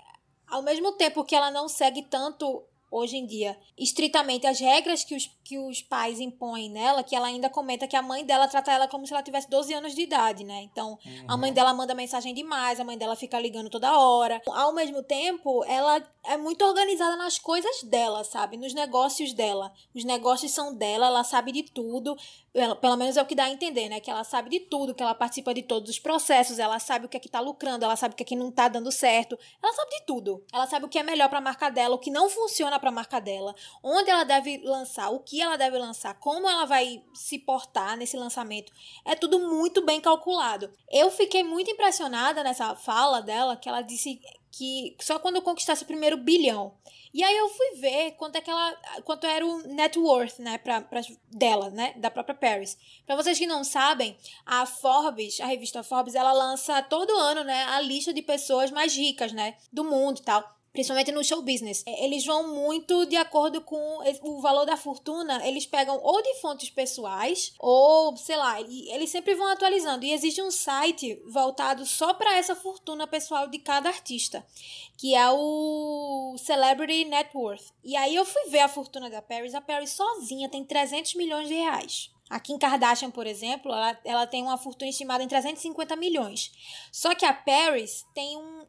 ao mesmo tempo que ela não segue tanto hoje em dia, estritamente as regras que os, que os pais impõem nela, que ela ainda comenta que a mãe dela trata ela como se ela tivesse 12 anos de idade, né? Então, uhum. a mãe dela manda mensagem demais, a mãe dela fica ligando toda hora. Ao mesmo tempo, ela é muito organizada nas coisas dela, sabe? Nos negócios dela. Os negócios são dela, ela sabe de tudo. Ela, pelo menos é o que dá a entender, né? Que ela sabe de tudo, que ela participa de todos os processos, ela sabe o que é que tá lucrando, ela sabe o que é que não tá dando certo. Ela sabe de tudo. Ela sabe o que é melhor para a marca dela, o que não funciona para a marca dela, onde ela deve lançar, o que ela deve lançar, como ela vai se portar nesse lançamento. É tudo muito bem calculado. Eu fiquei muito impressionada nessa fala dela, que ela disse que só quando eu conquistasse o primeiro bilhão. E aí eu fui ver quanto é que ela, quanto era o net worth, né, pra, pra, dela, né, da própria Paris. Para vocês que não sabem, a Forbes, a revista Forbes, ela lança todo ano, né, a lista de pessoas mais ricas, né, do mundo e tal principalmente no show business. É, eles vão muito de acordo com o valor da fortuna, eles pegam ou de fontes pessoais, ou sei lá, eles sempre vão atualizando. E existe um site voltado só para essa fortuna pessoal de cada artista, que é o Celebrity Net Worth. E aí eu fui ver a fortuna da Paris, a Paris sozinha tem 300 milhões de reais. A Kim Kardashian, por exemplo, ela, ela tem uma fortuna estimada em 350 milhões. Só que a Paris tem um.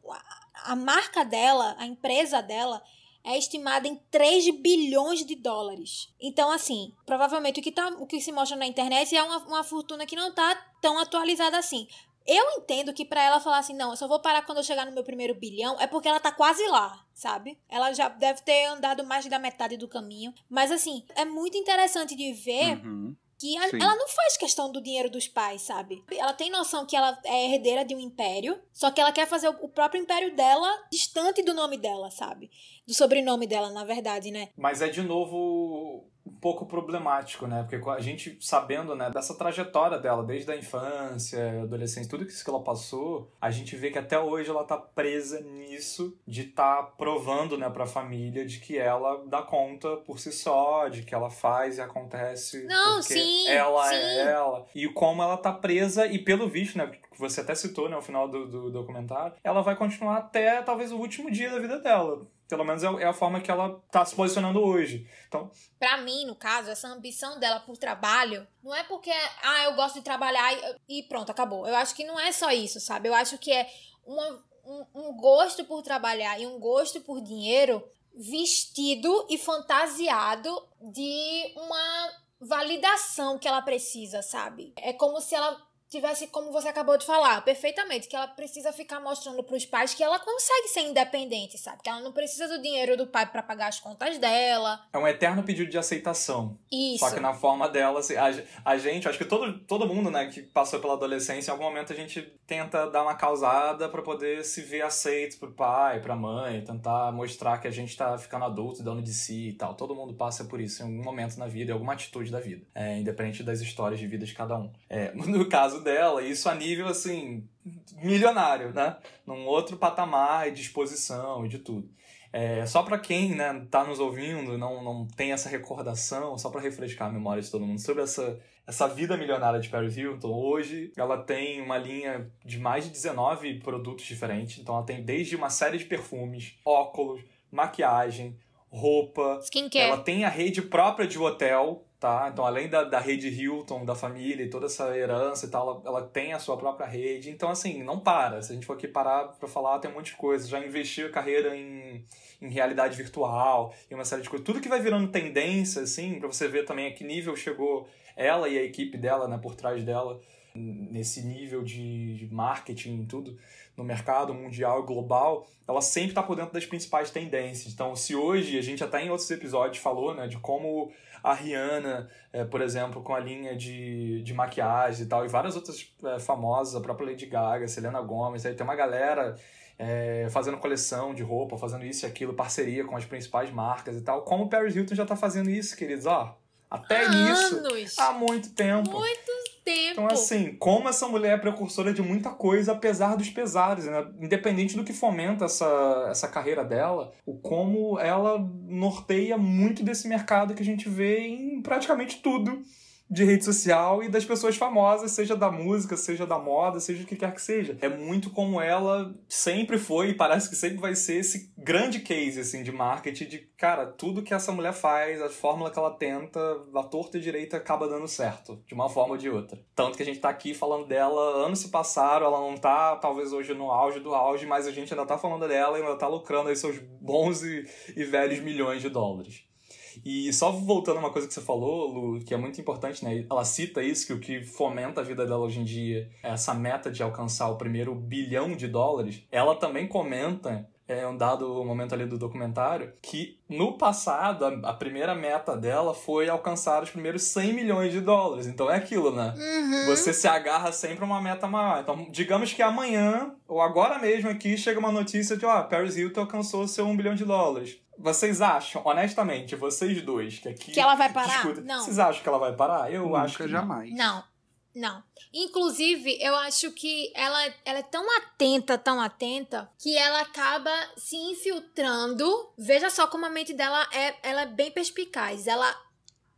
A marca dela, a empresa dela, é estimada em 3 bilhões de dólares. Então, assim, provavelmente o que, tá, o que se mostra na internet é uma, uma fortuna que não tá tão atualizada assim. Eu entendo que para ela falar assim, não, eu só vou parar quando eu chegar no meu primeiro bilhão, é porque ela tá quase lá, sabe? Ela já deve ter andado mais da metade do caminho. Mas, assim, é muito interessante de ver. Uhum que a, ela não faz questão do dinheiro dos pais, sabe? Ela tem noção que ela é herdeira de um império, só que ela quer fazer o, o próprio império dela distante do nome dela, sabe? Do sobrenome dela, na verdade, né? Mas é de novo um pouco problemático, né? Porque a gente sabendo, né, dessa trajetória dela, desde a infância, adolescência, tudo isso que ela passou, a gente vê que até hoje ela tá presa nisso de tá provando, né, pra família de que ela dá conta por si só, de que ela faz e acontece Não, porque sim, ela sim. é ela. E como ela tá presa, e pelo visto, né, que você até citou, né, no final do, do documentário, ela vai continuar até talvez o último dia da vida dela Pelo menos é, é a forma que ela tá se posicionando hoje. Então, Pra mim, no caso, essa ambição dela por trabalho, não é porque, ah, eu gosto de trabalhar e, e pronto, acabou. Eu acho que não é só isso, sabe? Eu acho que é uma, um, um gosto por trabalhar e um gosto por dinheiro vestido e fantasiado de uma validação que ela precisa, sabe? É como se ela tivesse, como você acabou de falar, perfeitamente, que ela precisa ficar mostrando pros pais que ela consegue ser independente, sabe? Que ela não precisa do dinheiro do pai para pagar as contas dela. É um eterno pedido de aceitação. Isso. Só que na forma dela, assim, a, a gente, acho que todo, todo mundo, né, que passou pela adolescência, em algum momento a gente tenta dar uma causada para poder se ver aceito pro pai, pra mãe, tentar mostrar que a gente tá ficando adulto, dando de si e tal. Todo mundo passa por isso em algum momento na vida, em alguma atitude da vida, é, independente das histórias de vida de cada um. É, (laughs) no caso dela, isso a nível, assim, milionário, né? Num outro patamar de exposição e de tudo. É, só para quem né, tá nos ouvindo não, não tem essa recordação, só para refrescar a memória de todo mundo sobre essa, essa vida milionária de Paris Hilton, hoje ela tem uma linha de mais de 19 produtos diferentes. Então ela tem desde uma série de perfumes, óculos, maquiagem, roupa. Skincare. Ela tem a rede própria de hotel, tá? Então, além da, da rede Hilton, da família e toda essa herança e tal, ela, ela tem a sua própria rede. Então, assim, não para. Se a gente for aqui parar pra falar, tem um monte de coisa. Já investiu a carreira em, em realidade virtual e uma série de coisas. Tudo que vai virando tendência, assim, pra você ver também a que nível chegou ela e a equipe dela, né, por trás dela, nesse nível de, de marketing e tudo no mercado mundial global, ela sempre está por dentro das principais tendências. Então, se hoje a gente até em outros episódios falou, né, de como a Rihanna, é, por exemplo, com a linha de, de maquiagem e tal, e várias outras é, famosas, a própria Lady Gaga, Selena Gomez, aí tem uma galera é, fazendo coleção de roupa, fazendo isso e aquilo, parceria com as principais marcas e tal. Como o Paris Hilton já está fazendo isso, queridos, ó. Até Há nisso, anos. há muito tempo. Muito tempo. Então, assim, como essa mulher é precursora de muita coisa, apesar dos pesares, né? Independente do que fomenta essa, essa carreira dela, o como ela norteia muito desse mercado que a gente vê em praticamente tudo de rede social e das pessoas famosas, seja da música, seja da moda, seja o que quer que seja. É muito como ela sempre foi e parece que sempre vai ser esse grande case assim de marketing de, cara, tudo que essa mulher faz, a fórmula que ela tenta, a torta e direita acaba dando certo, de uma forma ou de outra. Tanto que a gente tá aqui falando dela, anos se passaram, ela não tá talvez hoje no auge do auge, mas a gente ainda tá falando dela e ainda tá lucrando aí seus bons e, e velhos milhões de dólares. E só voltando a uma coisa que você falou, Lu, que é muito importante, né? Ela cita isso, que o que fomenta a vida dela hoje em dia é essa meta de alcançar o primeiro bilhão de dólares. Ela também comenta é um dado momento ali do documentário, que no passado a, a, primeira meta dela foi alcançar os primeiros 100 milhões de dólares. Então é aquilo, né? Uhum. Você se agarra sempre a uma meta maior. Então, digamos que amanhã, ou agora mesmo aqui, chega uma notícia de, ó, Paris Hilton alcançou seu 1 bilhão de dólares. Vocês acham, honestamente, vocês dois, que aqui. Que ela vai parar? Discutem, não. Vocês acham que ela vai parar? Eu Nunca, acho que. jamais. Não. Não. Inclusive, eu acho que ela, ela é tão atenta, tão atenta, que ela acaba se infiltrando. Veja só como a mente dela é, ela é bem perspicaz. Ela,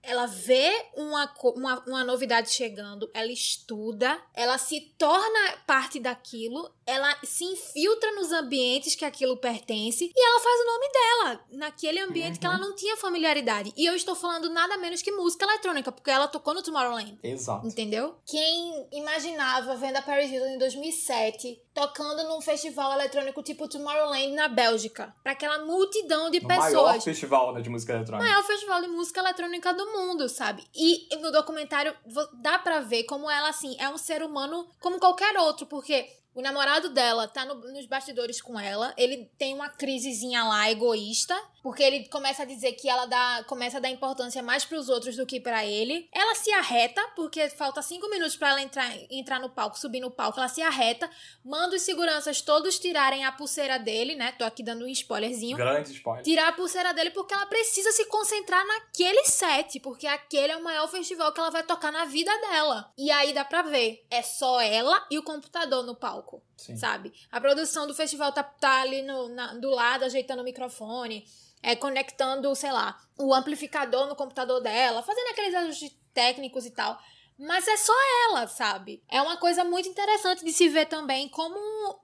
ela vê uma, uma, uma novidade chegando, ela estuda, ela se torna parte daquilo, ela se infiltra nos ambientes que aquilo pertence e ela faz o nome dela naquele ambiente que ela não tinha familiaridade. E eu estou falando nada menos que música eletrônica, porque ela tocou no Tomorrowland. Exato. Entendeu? Quem imaginava vendo a Paris Hilton em 2007 tocando num festival eletrônico tipo Tomorrowland na Bélgica, para aquela multidão de No maior pessoas. festival né, de música eletrônica. maior festival de música eletrônica do mundo, sabe? E no documentário dá pra ver como ela, assim, é um ser humano como qualquer outro, porque o namorado dela tá no- nos bastidores com ela, ele tem uma crisezinha lá egoísta, porque ele começa a dizer que ela dá, começa a dar importância mais pros outros do que pra ele. Ela se arreta, porque falta cinco minutos pra ela entrar, entrar no palco, subir no palco, ela se arreta, manda os seguranças todos tirarem a pulseira dele, né? Tô aqui dando um spoilerzinho Grande spoiler. tirar a pulseira dele porque ela precisa se concentrar naquele set, porque aquele é o maior festival que ela vai tocar na vida dela. E aí dá pra ver, é só ela e o computador no palco, Sim. sabe? A produção do festival tá, tá ali no, na- do lado, ajeitando o microfone, é, conectando, sei lá, o amplificador no computador dela, fazendo aqueles ajustes técnicos e tal. Mas é só ela, sabe? É uma coisa muito interessante de se ver também como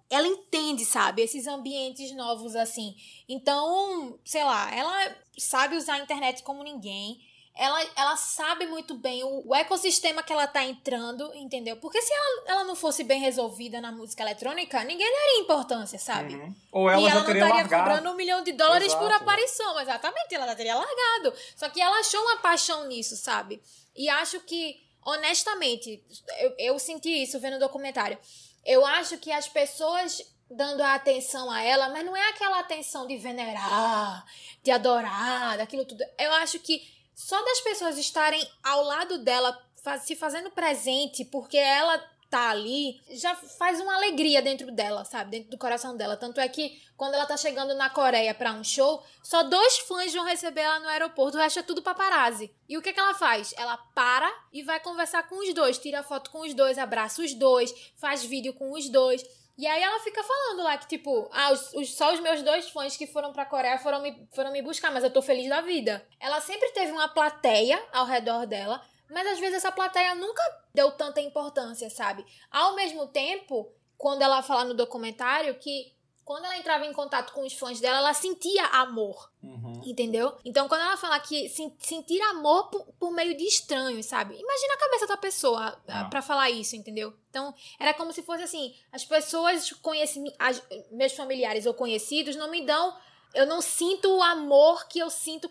ela entende, sabe? Esses ambientes novos assim. Então, sei lá, ela sabe usar a internet como ninguém ela, ela sabe muito bem o, o, ecossistema que ela tá entrando, entendeu? Porque se ela, ela não fosse bem resolvida na música eletrônica, ninguém daria importância, sabe? Uhum. Ou ela e ela não estaria largado. cobrando um milhão de dólares Exato. por aparição, exatamente, ela já teria largado. Só que ela achou uma paixão nisso, sabe? E acho que, honestamente, eu, eu senti isso vendo o documentário. Eu acho que as pessoas dando a atenção a ela, mas não é aquela atenção de venerar, de adorar, daquilo tudo. Eu acho que só das pessoas estarem ao lado dela, se fazendo presente, porque ela tá ali, já faz uma alegria dentro dela, sabe? Dentro do coração dela. Tanto é que quando ela tá chegando na Coreia para um show, só dois fãs vão receber ela no aeroporto, o resto é tudo paparazzi. E o que que ela faz? Ela para e vai conversar com os dois, tira foto com os dois, abraça os dois, faz vídeo com os dois. E aí ela fica falando lá que, tipo, ah, os, os, só os meus dois fãs que foram pra Coreia foram me, foram me buscar, mas eu tô feliz da vida. Ela sempre teve uma plateia ao redor dela, mas às vezes essa plateia nunca deu tanta importância, sabe? Ao mesmo tempo, quando ela fala no documentário que quando ela entrava em contato com os fãs dela, ela sentia amor. Uhum. Entendeu? Então, quando ela fala que sentir amor por, por, meio de estranhos, sabe? Imagina a cabeça da pessoa ah. para falar isso, entendeu? Então, era como se fosse assim: as pessoas conhecem, as, meus familiares ou conhecidos não me dão. Eu não sinto o amor que eu sinto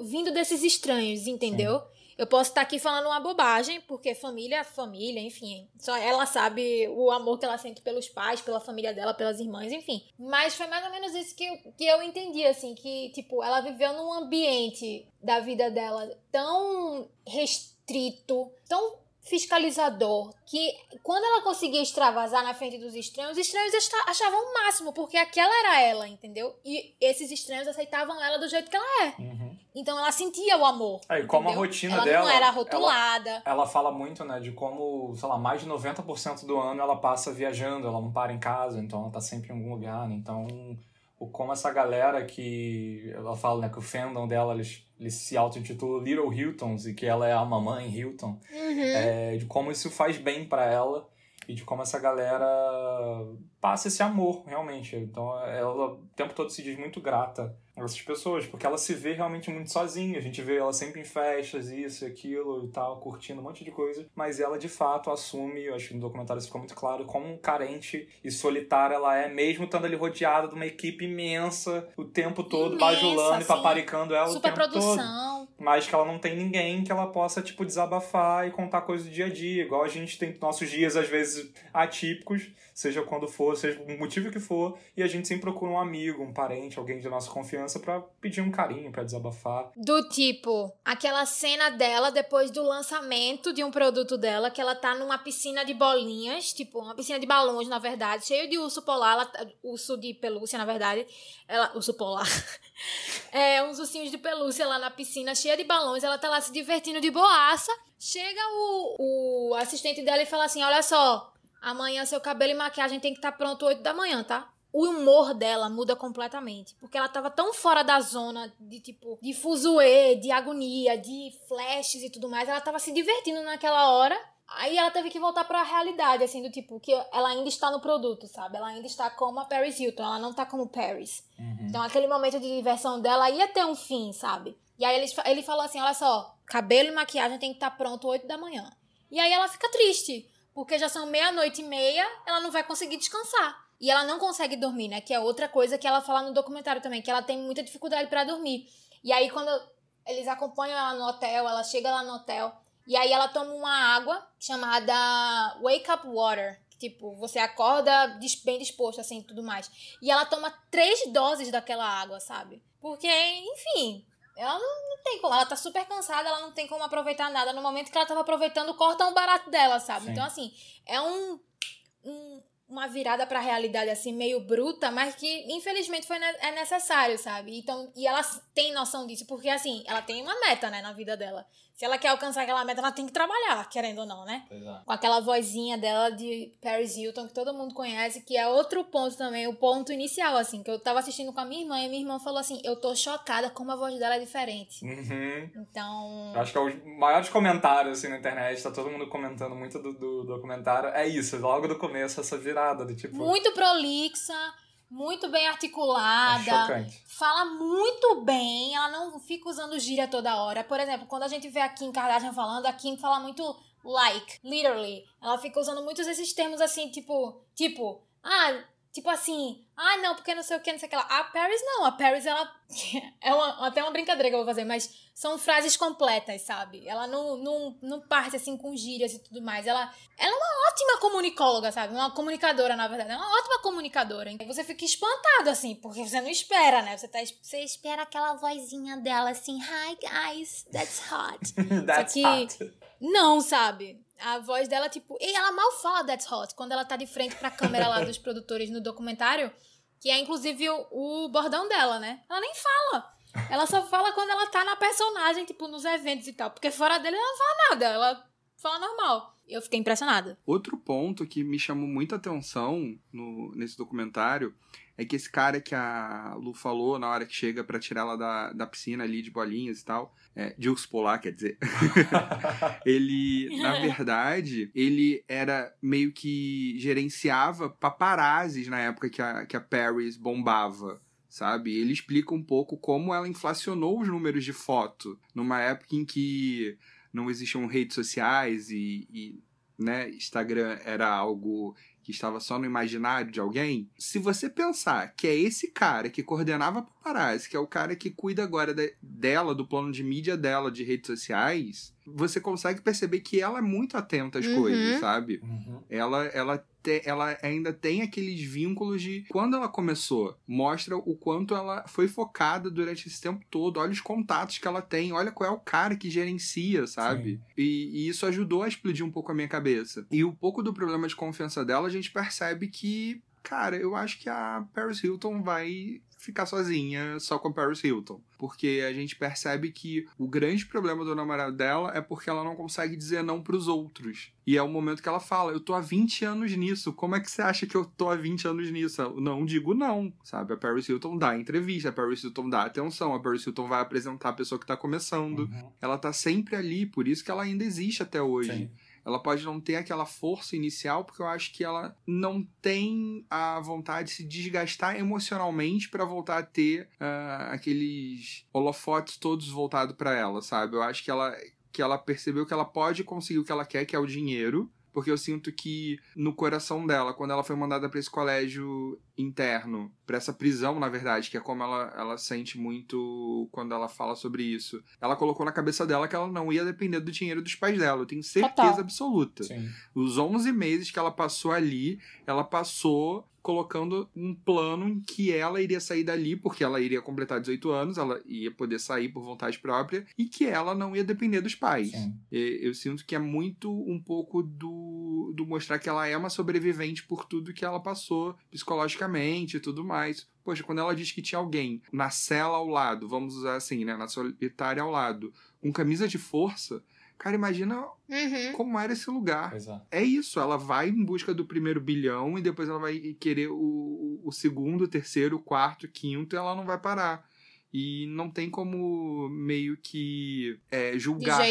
vindo desses estranhos, entendeu? Sim. Eu posso estar aqui falando uma bobagem, porque família, família, enfim. Só ela sabe o amor que ela sente pelos pais, pela família dela, pelas irmãs, enfim. Mas foi mais ou menos isso que, eu, que eu entendi, assim, que, tipo, ela viveu num ambiente da vida dela tão restrito, tão fiscalizador, que quando ela conseguia extravasar na frente dos estranhos, os estranhos achavam o máximo, porque aquela era ela, entendeu? E esses estranhos aceitavam ela do jeito que ela é. Uhum. Então ela sentia o amor. É, e como a rotina ela dela. não era rotulada. Ela, ela, fala muito, né, de como, sei lá, mais de 90% do ano ela passa viajando, ela não para em casa, então ela tá sempre em algum lugar, né? Então, o como essa galera que. Ela fala, né, que o fandom dela, eles, eles se auto-intitulam Little Hiltons e que ela é a mamãe Hilton. Uhum. É, de como isso faz bem para ela e de como essa galera passa esse amor, realmente. Então, ela o tempo todo se diz muito grata essas pessoas, porque ela se vê realmente muito sozinha. A gente vê ela sempre em festas, isso e aquilo e tal, curtindo um monte de coisa, mas ela de fato assume, eu acho que no documentário isso ficou muito claro, como carente e solitária ela é, mesmo estando ali rodeada de uma equipe imensa o tempo todo, Imensa, bajulando assim. e paparicando ela o Super tempo todo produção. mas que ela não tem ninguém que ela possa, tipo, desabafar e contar coisas do dia a dia. Igual a gente tem nossos dias, às vezes, atípicos, seja quando for, seja o motivo que for, e a gente sempre procura um amigo, um parente, alguém de nossa confiança para pedir um carinho, para desabafar. Do tipo, aquela cena dela depois do lançamento de um produto dela, que ela tá numa piscina de bolinhas, tipo, uma piscina de balões, na verdade, cheio de urso polar, ela, tá, urso de pelúcia, na verdade. Ela, urso polar. (laughs) é, uns ursinhos de pelúcia lá na piscina, cheia de balões, ela tá lá se divertindo de boaça. Chega o, o assistente dela e fala assim: Olha só, amanhã seu cabelo e maquiagem tem que estar tá pronto 8 da manhã, tá? O humor dela muda completamente. Porque ela tava tão fora da zona de tipo, de fuzuê, de agonia, de flashes e tudo mais. Ela tava se divertindo naquela hora. Aí ela teve que voltar pra realidade, assim, do tipo, que ela ainda está no produto, sabe? Ela ainda está como a Paris Hilton, ela não tá como Paris. Uhum. Então aquele momento de diversão dela ia ter um fim, sabe? E aí ele, ele falou assim: olha só, cabelo e maquiagem tem que estar pronto 8 da manhã. E aí ela fica triste, porque já são meia-noite e meia, ela não vai conseguir descansar. E ela não consegue dormir, né? Que é outra coisa que ela fala no documentário também, que ela tem muita dificuldade para dormir. E aí quando eles acompanham ela no hotel, ela chega lá no hotel, e aí ela toma uma água chamada Wake Up Water. Tipo, você acorda bem disposto, assim, tudo mais. E ela toma três doses daquela água, sabe? Porque, enfim, ela não, não, tem como. Ela tá super cansada, ela não tem como aproveitar nada. No momento que ela tava aproveitando, corta um barato dela, sabe? Sim. Então, assim, é um, um uma virada pra realidade, assim, meio bruta, mas que, infelizmente, foi ne é necessário, sabe? Então, e ela tem noção disso, porque, assim, ela tem uma meta, né, na vida dela. Se ela quer alcançar aquela meta, ela tem que trabalhar, querendo ou não, né? Exato. Com aquela vozinha dela de Paris Hilton, que todo mundo conhece, que é outro ponto também, o ponto inicial, assim, que eu tava assistindo com a minha irmã, e minha irmã falou assim, eu tô chocada como a voz dela é diferente. Uhum. Então... Eu acho que é os maiores comentários, assim, na internet, tá todo mundo comentando muito do, do documentário, é isso, logo do começo, essa virada de tipo... Muito prolixa, muito bem articulada. É. Fala muito bem, ela não fica usando gíria toda hora. Por exemplo, quando a gente vê a Kim Kardashian falando, a Kim fala muito like, literally. Ela fica usando muitos esses termos assim, tipo, tipo, ah, tipo assim, ah, não, porque não sei o que, não sei o que lá. A Paris não, a Paris ela (laughs) é uma, até uma brincadeira que eu vou fazer, mas são frases completas, sabe? Ela não, não, não parte assim com gírias e tudo mais. Ela, ela é uma ótima comunicóloga, sabe? Uma comunicadora, na verdade. É uma ótima comunicadora. E você fica espantado, assim, porque você não espera, né? Você, tá, você espera aquela vozinha dela assim, hi guys, that's hot. (laughs) That's que- hot. Não, sabe? A voz dela, tipo. E ela mal fala That's Hot quando ela tá de frente pra câmera lá dos produtores no documentário. Que é inclusive o, o bordão dela, né? Ela nem fala. Ela só fala quando ela tá na personagem, tipo, nos eventos e tal. Porque fora dele ela não fala nada. Ela fala normal. Eu fiquei impressionada. Outro ponto que me chamou muita atenção no, nesse documentário é que esse cara que a Lu falou na hora que chega pra tirar ela da, da piscina ali de bolinhas e tal, é, de urso polar, quer dizer, (laughs) ele, na verdade, ele era meio que gerenciava paparazzis na época que a, que a Paris bombava. Sabe? Ele explica um pouco como ela inflacionou os números de foto numa época em que não existiam redes sociais e, e né, Instagram era algo que estava só no imaginário de alguém. Se você pensar que é esse cara que coordenava paparazzi, que é o cara que cuida agora de- dela, do plano de mídia dela, de redes sociais, você consegue perceber que ela é muito atenta às Uhum. coisas, sabe? Uhum. ela, ela, te- ela ainda tem aqueles vínculos de quando ela começou. Mostra o quanto ela foi focada durante esse tempo todo. Olha os contatos que ela tem. Olha qual é o cara que gerencia, sabe? E, e isso ajudou a explodir um pouco a minha cabeça. E um pouco do problema de confiança dela, a gente percebe que, cara, eu acho que a Paris Hilton vai ficar sozinha só com a Paris Hilton. Porque a gente percebe que o grande problema do namorado dela é porque ela não consegue dizer não pros outros. E é o momento que ela fala: Eu tô há 20 anos nisso. Como é que você acha que eu tô há 20 anos nisso? Eu não digo não, sabe? A Paris Hilton dá entrevista, a Paris Hilton dá atenção, a Paris Hilton vai apresentar a pessoa que tá começando. Uhum. Ela tá sempre ali, por isso que ela ainda existe até hoje. Sim. Ela pode não ter aquela força inicial, porque eu acho que ela não tem a vontade de se desgastar emocionalmente pra voltar a ter ah, aqueles holofotes todos voltados pra ela, sabe? Eu acho que ela, que ela percebeu que ela pode conseguir o que ela quer, que é o dinheiro. Porque eu sinto que no coração dela, quando ela foi mandada pra esse colégio interno, pra essa prisão, na verdade, que é como ela, ela sente muito quando ela fala sobre isso, ela colocou na cabeça dela que ela não ia depender do dinheiro dos pais dela. Eu tenho certeza Total. absoluta. Sim. Os 11 meses que ela passou ali, ela passou colocando um plano em que ela iria sair dali, porque ela iria completar 18 anos, ela ia poder sair por vontade própria, e que ela não ia depender dos pais. E Eu sinto que é muito um pouco do, do mostrar que ela é uma sobrevivente por tudo que ela passou psicologicamente e tudo mais. Poxa, quando ela diz que tinha alguém na cela ao lado, vamos usar assim, né? Na solitária ao lado, com camisa de força, cara, imagina Uhum. como era esse lugar. É. É isso, ela vai em busca do primeiro bilhão e depois ela vai querer o, o segundo, o terceiro, o quarto, o quinto e ela não vai parar. E não tem como meio que é, julgar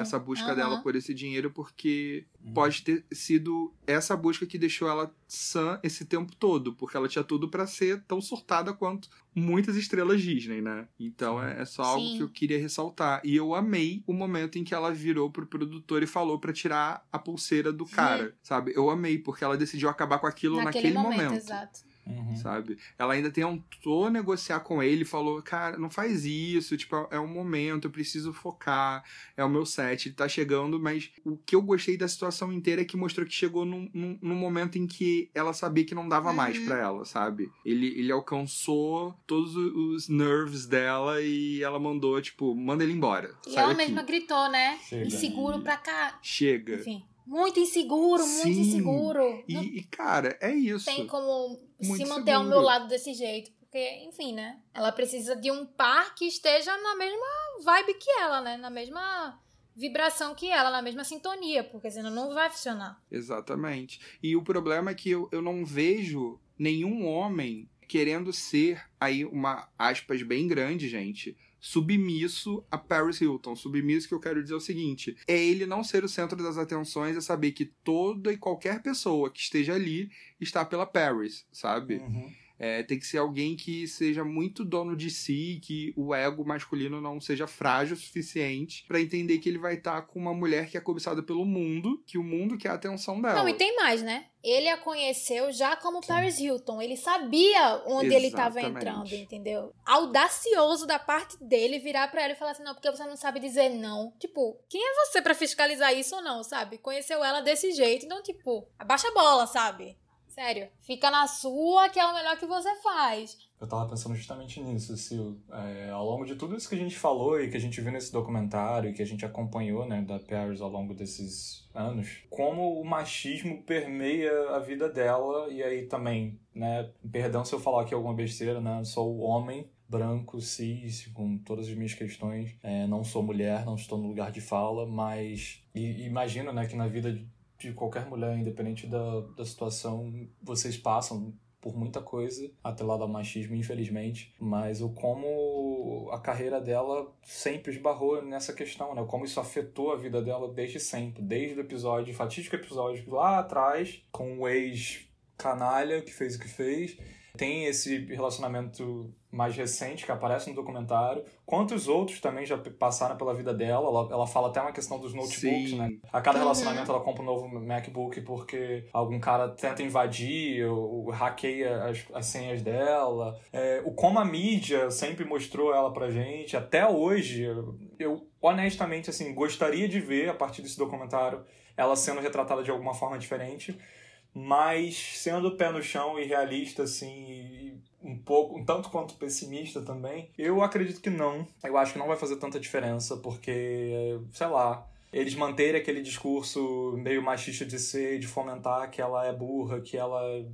essa busca Aham. dela por esse dinheiro, porque Uhum. pode ter sido essa busca que deixou ela sã esse tempo todo, porque ela tinha tudo pra ser tão surtada quanto muitas estrelas Disney, né? Então é, é só algo Sim. que eu queria ressaltar. E eu amei o momento em que ela virou pro produtor e falou pra tirar a pulseira do cara, sabe? Eu amei, porque ela decidiu acabar com aquilo naquele, momento. exato. Uhum. Sabe? Ela ainda tentou negociar com ele, falou: Cara, não faz isso, tipo, é um momento, eu preciso focar, é o meu set, ele tá chegando, mas o que eu gostei da situação inteira é que mostrou que chegou num, num, num momento em que ela sabia que não dava mais Uhum. pra ela, sabe? Ele, ele alcançou todos os nerves dela e ela mandou, tipo, manda ele embora. E ela daqui. mesma gritou, né? Chega. Inseguro pra cá. Chega. Enfim. Muito inseguro, Sim. muito inseguro. E, Não e, cara, é isso. tem como Muito se manter ao seguro. meu lado desse jeito. Porque, enfim, né? Ela precisa de um par que esteja na mesma vibe que ela, né? Na mesma vibração que ela, na mesma sintonia, porque senão não vai funcionar. Exatamente. E o problema é que eu, eu não vejo nenhum homem querendo ser aí uma aspas bem grande, gente. Submisso a Paris Hilton. Submisso que eu quero dizer é o seguinte: é ele não ser o centro das atenções, é saber que toda e qualquer pessoa que esteja ali está pela Paris, sabe? Uhum. É, tem que ser alguém que seja muito dono de si, que o ego masculino não seja frágil o suficiente pra entender que ele vai estar com uma mulher que é cobiçada pelo mundo, que o mundo quer a atenção dela. Não, e tem mais, né? Ele a conheceu já como Paris Hilton. Ele sabia onde ele estava Exatamente. entrando, entendeu? Audacioso da parte dele virar pra ela e falar assim: não, porque você não sabe dizer não. Tipo, quem é você pra fiscalizar isso ou não, sabe? Conheceu ela desse jeito, então, tipo, abaixa a bola, sabe? Sério. Fica na sua, que é o melhor que você faz. Eu tava pensando justamente nisso, Sil. É, ao longo de tudo isso que a gente falou e que a gente viu nesse documentário e que a gente acompanhou, né, da Paris ao longo desses anos, como o machismo permeia a vida dela e aí também, né, perdão se eu falar aqui alguma besteira, né, sou homem, branco, cis, com todas as minhas questões, é, não sou mulher, não estou no lugar de fala, mas e, imagino, né, que na vida de, qualquer mulher, independente da, da situação, vocês passam por muita coisa atrelada ao machismo, infelizmente, mas o como a carreira dela sempre esbarrou nessa questão, né? Como isso afetou a vida dela desde sempre, desde o episódio, fatídico episódio lá atrás, com o ex canalha que fez o que fez. Tem esse relacionamento mais recente que aparece no documentário. Quantos outros também já passaram pela vida dela? Ela, ela fala até uma questão dos notebooks, Sim. né? A cada relacionamento ela compra um novo MacBook porque algum cara tenta invadir ou, ou hackeia as, as senhas dela. É, o como a mídia sempre mostrou ela pra gente, até hoje, eu, eu honestamente assim gostaria de ver a partir desse documentário ela sendo retratada de alguma forma diferente, mas sendo pé no chão e realista assim, um pouco, um tanto quanto pessimista também, eu acredito que não. Eu acho que não vai fazer tanta diferença porque, sei lá, eles manterem aquele discurso meio machista de ser, de fomentar que ela é burra, que ela é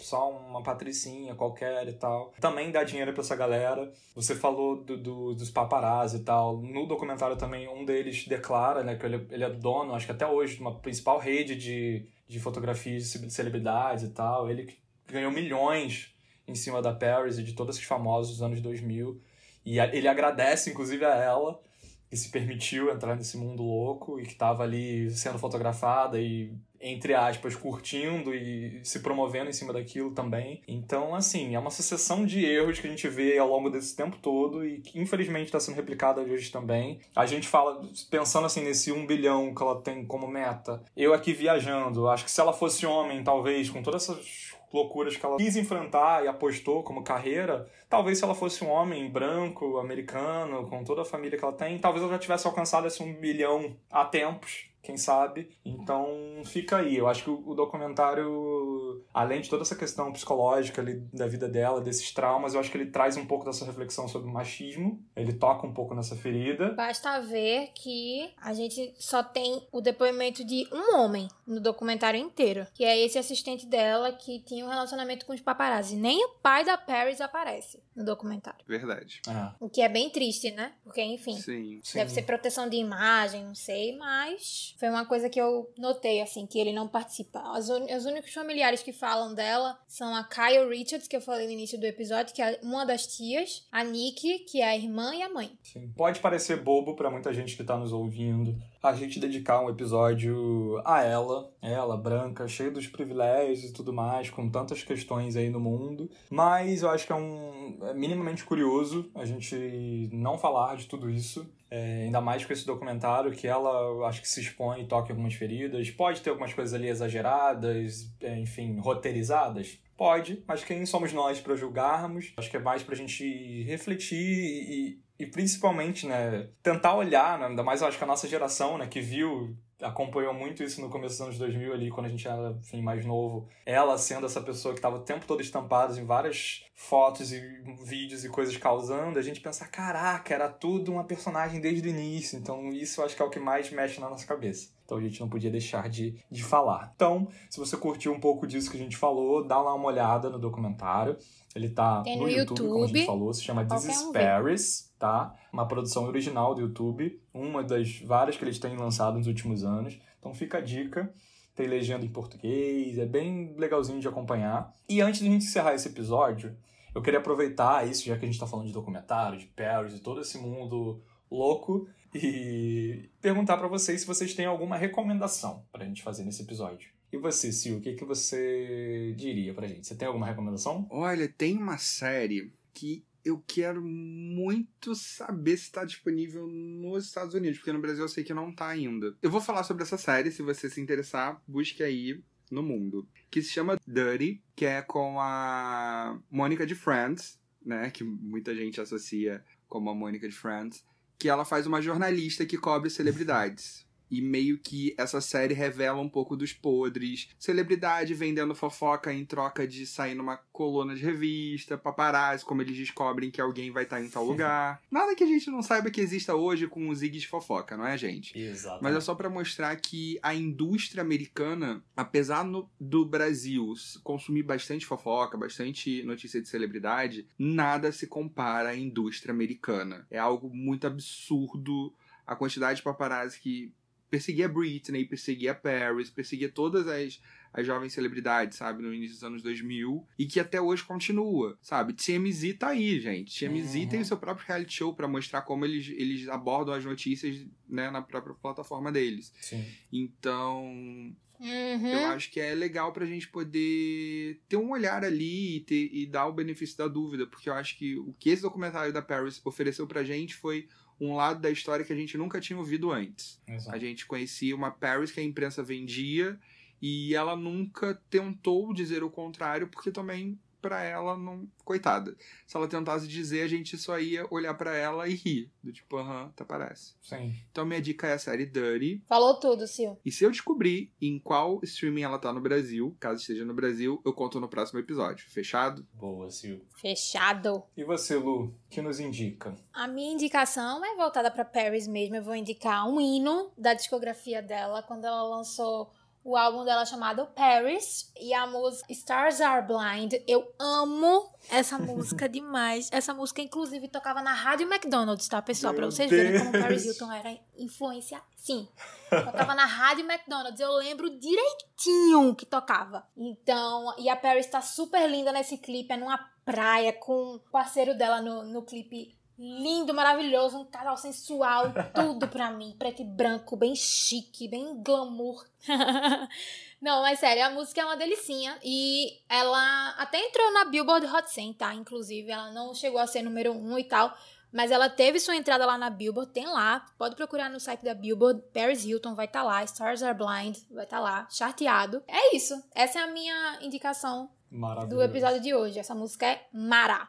só uma patricinha qualquer e tal. Também dá dinheiro pra essa galera. Você falou do, do- dos paparazzi e tal. No documentário também, um deles declara né, que ele, ele é dono, acho que até hoje, de uma principal rede de, de fotografias de celebridades e tal. Ele ganhou milhões em cima da Paris e de todos esses famosos dos anos 2000. E ele agradece, inclusive, a ela que se permitiu entrar nesse mundo louco e que estava ali sendo fotografada e, entre aspas, curtindo e se promovendo em cima daquilo também. Então, assim, é uma sucessão de erros que a gente vê ao longo desse tempo todo e que, infelizmente, está sendo replicada hoje também. A gente fala, pensando assim, nesse um bilhão que ela tem como meta, eu aqui viajando, acho que se ela fosse homem, talvez, com todas essas loucuras que ela quis enfrentar e apostou como carreira, talvez se ela fosse um homem branco, americano, com toda a família que ela tem, talvez ela já tivesse alcançado esse um bilhão há tempos, quem sabe. Então fica aí. Eu acho que o documentário, além de toda essa questão psicológica ali da vida dela, desses traumas, eu acho que ele traz um pouco dessa reflexão sobre o machismo. Ele toca um pouco nessa ferida. Basta ver que a gente só tem o depoimento de um homem no documentário inteiro, que é esse assistente dela que tinha um relacionamento com os paparazzi. Nem o pai da Paris aparece no documentário. Verdade. É. O que é bem triste, né? Porque, enfim, Sim. Sim. deve ser proteção de imagem, não sei, mas foi uma coisa que eu notei, assim, que ele não participa. Un- os únicos familiares que falam dela são a Kyle Richards, que eu falei no início do episódio, que é uma das tias, a Nick, que é a irmã e a mãe. Sim. Pode parecer bobo pra muita gente que tá nos ouvindo a gente dedicar um episódio a ela, ela branca, cheia dos privilégios e tudo mais, com tantas questões aí no mundo. Mas eu acho que é um é minimamente curioso a gente não falar de tudo isso. É, ainda mais com esse documentário que ela acho que se expõe e toca algumas feridas. Pode ter algumas coisas ali exageradas, é, enfim, roteirizadas. Pode, mas quem somos nós para julgarmos? Acho que é mais pra gente refletir e, e principalmente, né, tentar olhar, né, ainda mais eu acho que a nossa geração, né, que viu acompanhou muito isso no começo dos anos 2000 ali, quando a gente era, enfim, mais novo. Ela sendo essa pessoa que estava o tempo todo estampada em várias fotos e vídeos e coisas causando, a gente pensa, caraca, era tudo uma personagem desde o início. Então isso eu acho que é o que mais mexe na nossa cabeça. Então a gente não podia deixar de, de falar. Então, se você curtiu um pouco disso que a gente falou, dá lá uma olhada no documentário. Ele tá no, no YouTube, como a gente YouTube. falou, se chama This Qualquer is um vê. Paris, tá? Uma produção original do YouTube, uma das várias que eles têm lançado nos últimos anos. Então fica a dica. Tem legenda em português, é bem legalzinho de acompanhar. E antes de a gente encerrar esse episódio, eu queria aproveitar isso, já que a gente tá falando de documentário, de Paris e todo esse mundo louco, e perguntar pra vocês se vocês têm alguma recomendação pra gente fazer nesse episódio. E você, Sil, o que, que você diria pra gente? Você tem alguma recomendação? Olha, tem uma série que eu quero muito saber se está disponível nos Estados Unidos, porque no Brasil eu sei que não tá ainda. Eu vou falar sobre essa série, se você se interessar, busque aí no mundo. Que se chama Dirty, que é com a Mônica de Friends, né? Que muita gente associa como a Mônica de Friends. Que ela faz uma jornalista que cobre celebridades. E meio que essa série revela um pouco dos podres. Celebridade vendendo fofoca em troca de sair numa coluna de revista, paparazzi, como eles descobrem que alguém vai estar em tal lugar. Nada que a gente não saiba que exista hoje com os Ziggs de fofoca, não é, gente? Exato. Mas é só pra mostrar que a indústria americana, apesar no- do Brasil consumir bastante fofoca, bastante notícia de celebridade, nada se compara à indústria americana. É algo muito absurdo a quantidade de paparazzi que perseguia Britney, perseguia Paris, perseguia todas as, as jovens celebridades, sabe, no início dos anos 2000, e que até hoje continua, sabe? TMZ tá aí, gente. TMZ Uhum. tem o seu próprio reality show pra mostrar como eles, eles abordam as notícias, né, na própria plataforma deles. Sim. Então, Uhum. eu acho que é legal pra gente poder ter um olhar ali e, ter- e dar o benefício da dúvida, porque eu acho que o que esse documentário da Paris ofereceu pra gente foi um lado da história que a gente nunca tinha ouvido antes. Exato. A gente conhecia uma Paris que a imprensa vendia e ela nunca tentou dizer o contrário, porque também pra ela não. Coitada. Se ela tentasse dizer, a gente só ia olhar pra ela e rir. Do tipo, aham, até parece. Sim. Então minha dica é a série Dirty. Falou tudo, Sil. E se eu descobrir em qual streaming ela tá no Brasil, caso esteja no Brasil, eu conto no próximo episódio. Fechado? Boa, Sil. Fechado. E você, Lu, que nos indica? A minha indicação é voltada pra Paris mesmo. Eu vou indicar um hino da discografia dela, quando ela lançou o álbum dela chamado Paris e a música Stars Are Blind. Eu amo essa (laughs) música demais. Essa música, inclusive, tocava na Rádio McDonald's, tá, pessoal? Pra Meu vocês verem como Deus. Paris Hilton era influência. Sim. Tocava na Rádio McDonald's. Eu lembro direitinho que tocava. Então, e a Paris tá super linda nesse clipe. É numa praia com o parceiro dela no, no clipe lindo, maravilhoso, um casal sensual, (laughs) tudo pra mim, preto e branco, bem chique, bem glamour. (laughs) Não, mas sério, a música é uma delicinha e ela até entrou na Billboard Hot 100, tá? Inclusive, ela não chegou a ser número um e tal, mas ela teve sua entrada lá na Billboard, tem lá, pode procurar no site da Billboard, Paris Hilton vai estar lá, Stars Are Blind vai estar lá, charteado. É isso, essa é a minha indicação do episódio de hoje. Essa música é Mara.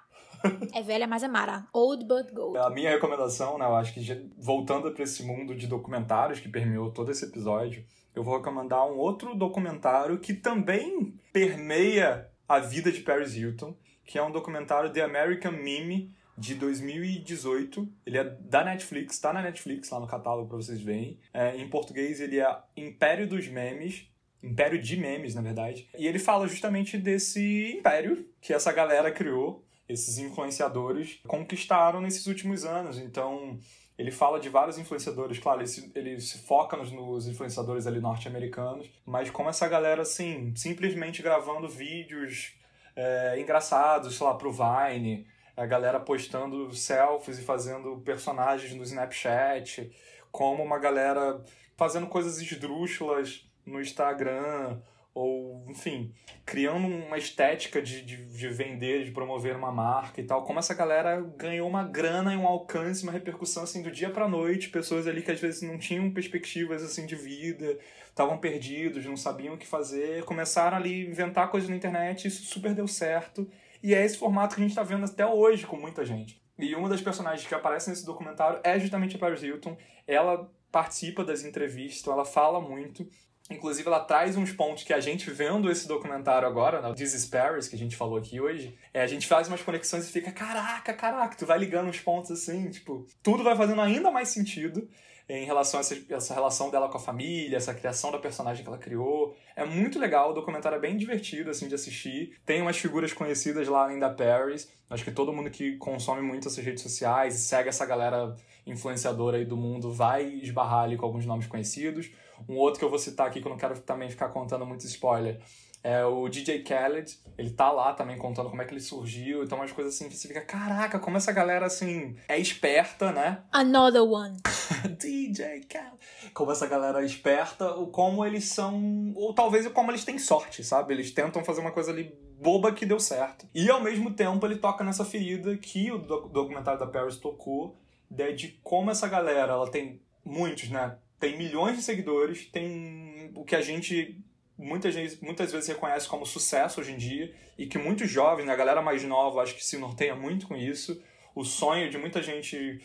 É velha, mas é Mara. Old But Gold. A minha recomendação, né, eu acho que voltando para esse mundo de documentários que permeou todo esse episódio, eu vou recomendar um outro documentário que também permeia a vida de Paris Hilton, que é um documentário The American Meme de 2018. Ele é da Netflix, tá na Netflix lá no catálogo para vocês verem. É, em português ele é Império dos Memes. Império de memes, na verdade. E ele fala justamente desse império que essa galera criou esses influenciadores conquistaram nesses últimos anos. Então, ele fala de vários influenciadores, claro, ele se, ele se foca nos, nos influenciadores ali norte-americanos, mas como essa galera, assim, simplesmente gravando vídeos é, engraçados, sei lá, pro Vine, a galera postando selfies e fazendo personagens no Snapchat, como uma galera fazendo coisas esdrúxulas no Instagram, ou, enfim, criando uma estética de, de, de vender, de promover uma marca e tal. Como essa galera ganhou uma grana e um alcance, uma repercussão, assim, do dia pra noite. Pessoas ali que às vezes não tinham perspectivas, assim, de vida, estavam perdidos, não sabiam o que fazer. Começaram ali a inventar coisas na internet isso super deu certo. E é esse formato que a gente tá vendo até hoje com muita gente. E uma das personagens que aparece nesse documentário é justamente a Paris Hilton. Ela participa das entrevistas, então ela fala muito. Inclusive, ela traz uns pontos que a gente vendo esse documentário agora, né, This is Paris, que a gente falou aqui hoje, é, a gente faz umas conexões e fica, caraca, caraca, tu vai ligando uns pontos assim, tipo, tudo vai fazendo ainda mais sentido em relação a essa, essa, relação dela com a família, essa criação da personagem que ela criou. É muito legal, o documentário é bem divertido, assim, de assistir. Tem umas figuras conhecidas lá além da Paris. Acho que todo mundo que consome muito essas redes sociais e segue essa galera influenciadora aí do mundo vai esbarrar ali com alguns nomes conhecidos. Um outro que eu vou citar aqui, que eu não quero também ficar contando muito spoiler, é o DJ Khaled, ele tá lá também contando como é que ele surgiu, então umas coisas assim, você fica, caraca, como essa galera assim é esperta, né? Another one. (laughs) DJ Khaled. Como essa galera é esperta, ou como eles são, ou talvez como eles têm sorte, sabe? Eles tentam fazer uma coisa ali boba que deu certo. E ao mesmo tempo ele toca nessa ferida que o documentário da Paris tocou, de como essa galera, ela tem muitos, né? Tem milhões de seguidores, tem o que a gente muitas vezes, muitas vezes reconhece como sucesso hoje em dia e que muitos jovens, né, a galera mais nova, acho que se norteia muito com isso. O sonho de muita gente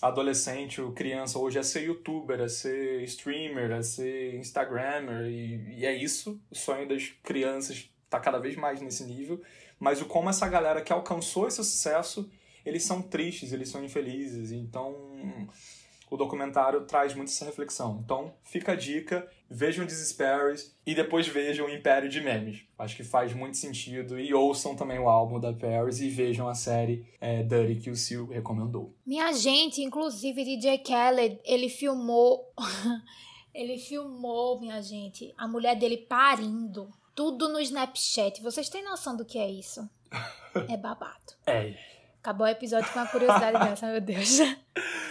adolescente ou criança hoje é ser youtuber, é ser streamer, é ser instagrammer e, e é isso. O sonho das crianças está cada vez mais nesse nível. Mas o como essa galera que alcançou esse sucesso, eles são tristes, eles são infelizes. Então o documentário traz muito essa reflexão. Então, fica a dica, vejam Desesperes e depois vejam o Império de Memes. Acho que faz muito sentido. E ouçam também o álbum da Paris e vejam a série é, Dirty que o Sil recomendou. Minha gente, inclusive DJ Khaled, ele filmou. (laughs) ele filmou, minha gente, a mulher dele parindo. Tudo no Snapchat. Vocês têm noção do que é isso? (laughs) É babado. É. Acabou o episódio com a curiosidade dessa, meu Deus. (laughs)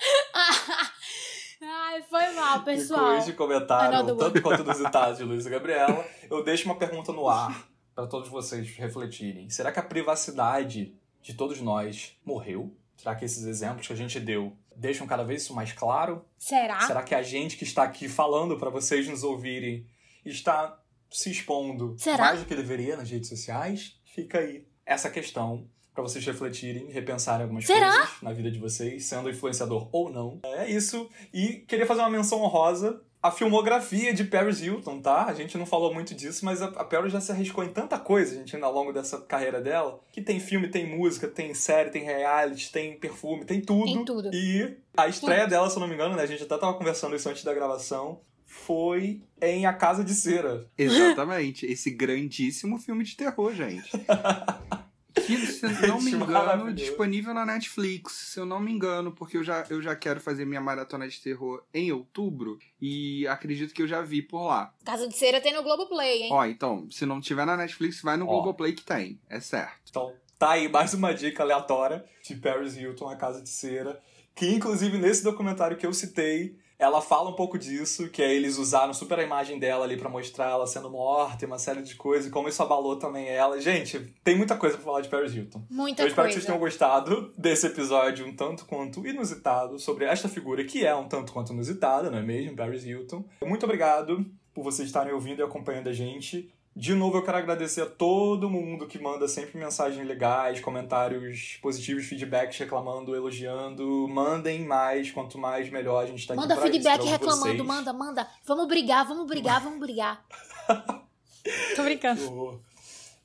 (laughs) Ai, foi mal, pessoal. Depois de comentário, tanto quanto inusitado de Luiz e Gabriela, (laughs) eu deixo uma pergunta no ar para todos vocês refletirem. Será que a privacidade de todos nós morreu? Será que esses exemplos que a gente deu deixam cada vez isso mais claro? Será? Será que a gente que está aqui falando para vocês nos ouvirem está se expondo Será? mais do que deveria nas redes sociais? Fica aí essa questão para vocês refletirem, repensarem algumas Será? coisas na vida de vocês, sendo influenciador ou não. É isso. E queria fazer uma menção honrosa a filmografia de Paris Hilton, tá? A gente não falou muito disso, mas a Paris já se arriscou em tanta coisa, gente, ao longo dessa carreira dela, que tem filme, tem música, tem série, tem reality, tem perfume, tem tudo. Tem tudo. E a estreia dela, se eu não me engano, né? A gente até tava conversando isso antes da gravação. Foi em A Casa de Cera. Exatamente. Esse grandíssimo filme de terror, gente. (laughs) Que, se eu (laughs) não me engano, disponível na Netflix, se eu não me engano, porque eu já, eu já quero fazer minha maratona de terror em outubro e acredito que eu já vi por lá. Casa de Cera tem no Globoplay, hein? Ó, então, se não tiver na Netflix, vai no Ó. Globoplay que tem, é certo. Então, tá aí mais uma dica aleatória de Paris Hilton, A Casa de Cera, que inclusive nesse documentário que eu citei, ela fala um pouco disso, que é eles usaram super a imagem dela ali para mostrar ela sendo morta e uma série de coisas, e como isso abalou também ela. Gente, tem muita coisa pra falar de Paris Hilton. Muita Eu espero coisa. que vocês tenham gostado desse episódio um tanto quanto inusitado sobre esta figura que é um tanto quanto inusitada, não é mesmo? Paris Hilton. Muito obrigado por vocês estarem ouvindo e acompanhando a gente. De novo, eu quero agradecer a todo mundo que manda sempre mensagens legais, comentários positivos, feedbacks reclamando, elogiando. Mandem mais, quanto mais melhor a gente tá Manda aqui pra feedback isso, reclamando, vocês. manda, manda. Vamos brigar, vamos brigar, vamos brigar. (laughs) Tô brincando.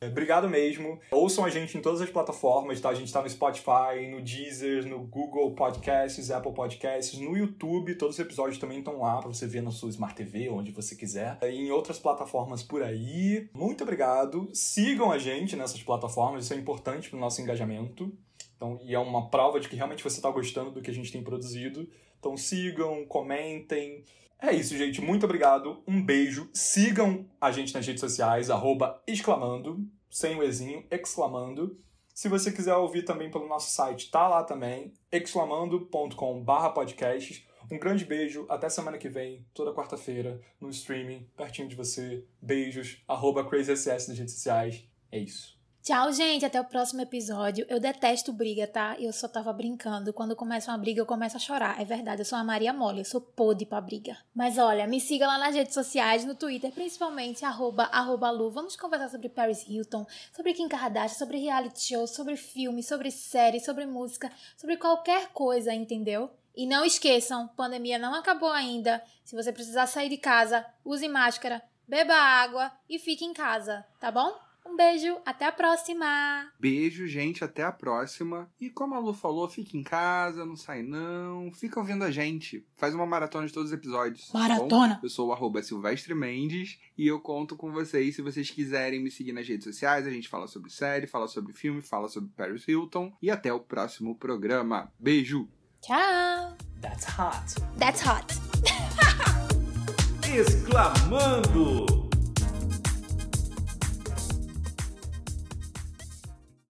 É, Obrigado mesmo. Ouçam a gente em todas as plataformas, tá? A gente tá no Spotify, no Deezer, no Google Podcasts, Apple Podcasts, no YouTube. Todos os episódios também estão lá pra você ver na sua Smart TV, onde você quiser. E em outras plataformas por aí. Muito obrigado. Sigam a gente nessas plataformas, isso é importante pro nosso engajamento. Então, e é uma prova de que realmente você tá gostando do que a gente tem produzido. Então sigam, comentem. É isso, gente. Muito obrigado. Um beijo. Sigam a gente nas redes sociais, exclamando, sem o ezinho, exclamando. Se você quiser ouvir também pelo nosso site, tá lá também, exclamando.com.br podcasts. Um grande beijo, até semana que vem, toda quarta-feira, no streaming, pertinho de você. Beijos, arroba crazyss nas redes sociais. É isso. Tchau, gente. Até o próximo episódio. Eu detesto briga, tá? Eu só tava brincando. Quando começa uma briga, eu começo a chorar. É verdade, eu sou a Maria Mole. Eu sou podre pra briga. Mas olha, me siga lá nas redes sociais, no Twitter, principalmente, arroba, arroba Lu. Vamos conversar sobre Paris Hilton, sobre Kim Kardashian, sobre reality show, sobre filme, sobre série, sobre música, sobre qualquer coisa, entendeu? E não esqueçam, pandemia não acabou ainda. Se você precisar sair de casa, use máscara, beba água e fique em casa, tá bom? Um beijo, até a próxima! Beijo, gente, até a próxima. E como a Lu falou, fique em casa, não sai não. Fica ouvindo a gente. Faz uma maratona de todos os episódios. tá Maratona! eu sou o arroba Silvestre Mendes e eu conto com vocês se vocês quiserem me seguir nas redes sociais. A gente fala sobre série, fala sobre filme, fala sobre Paris Hilton. E até o próximo programa. Beijo! Tchau! That's hot. That's hot! (laughs) Exclamando!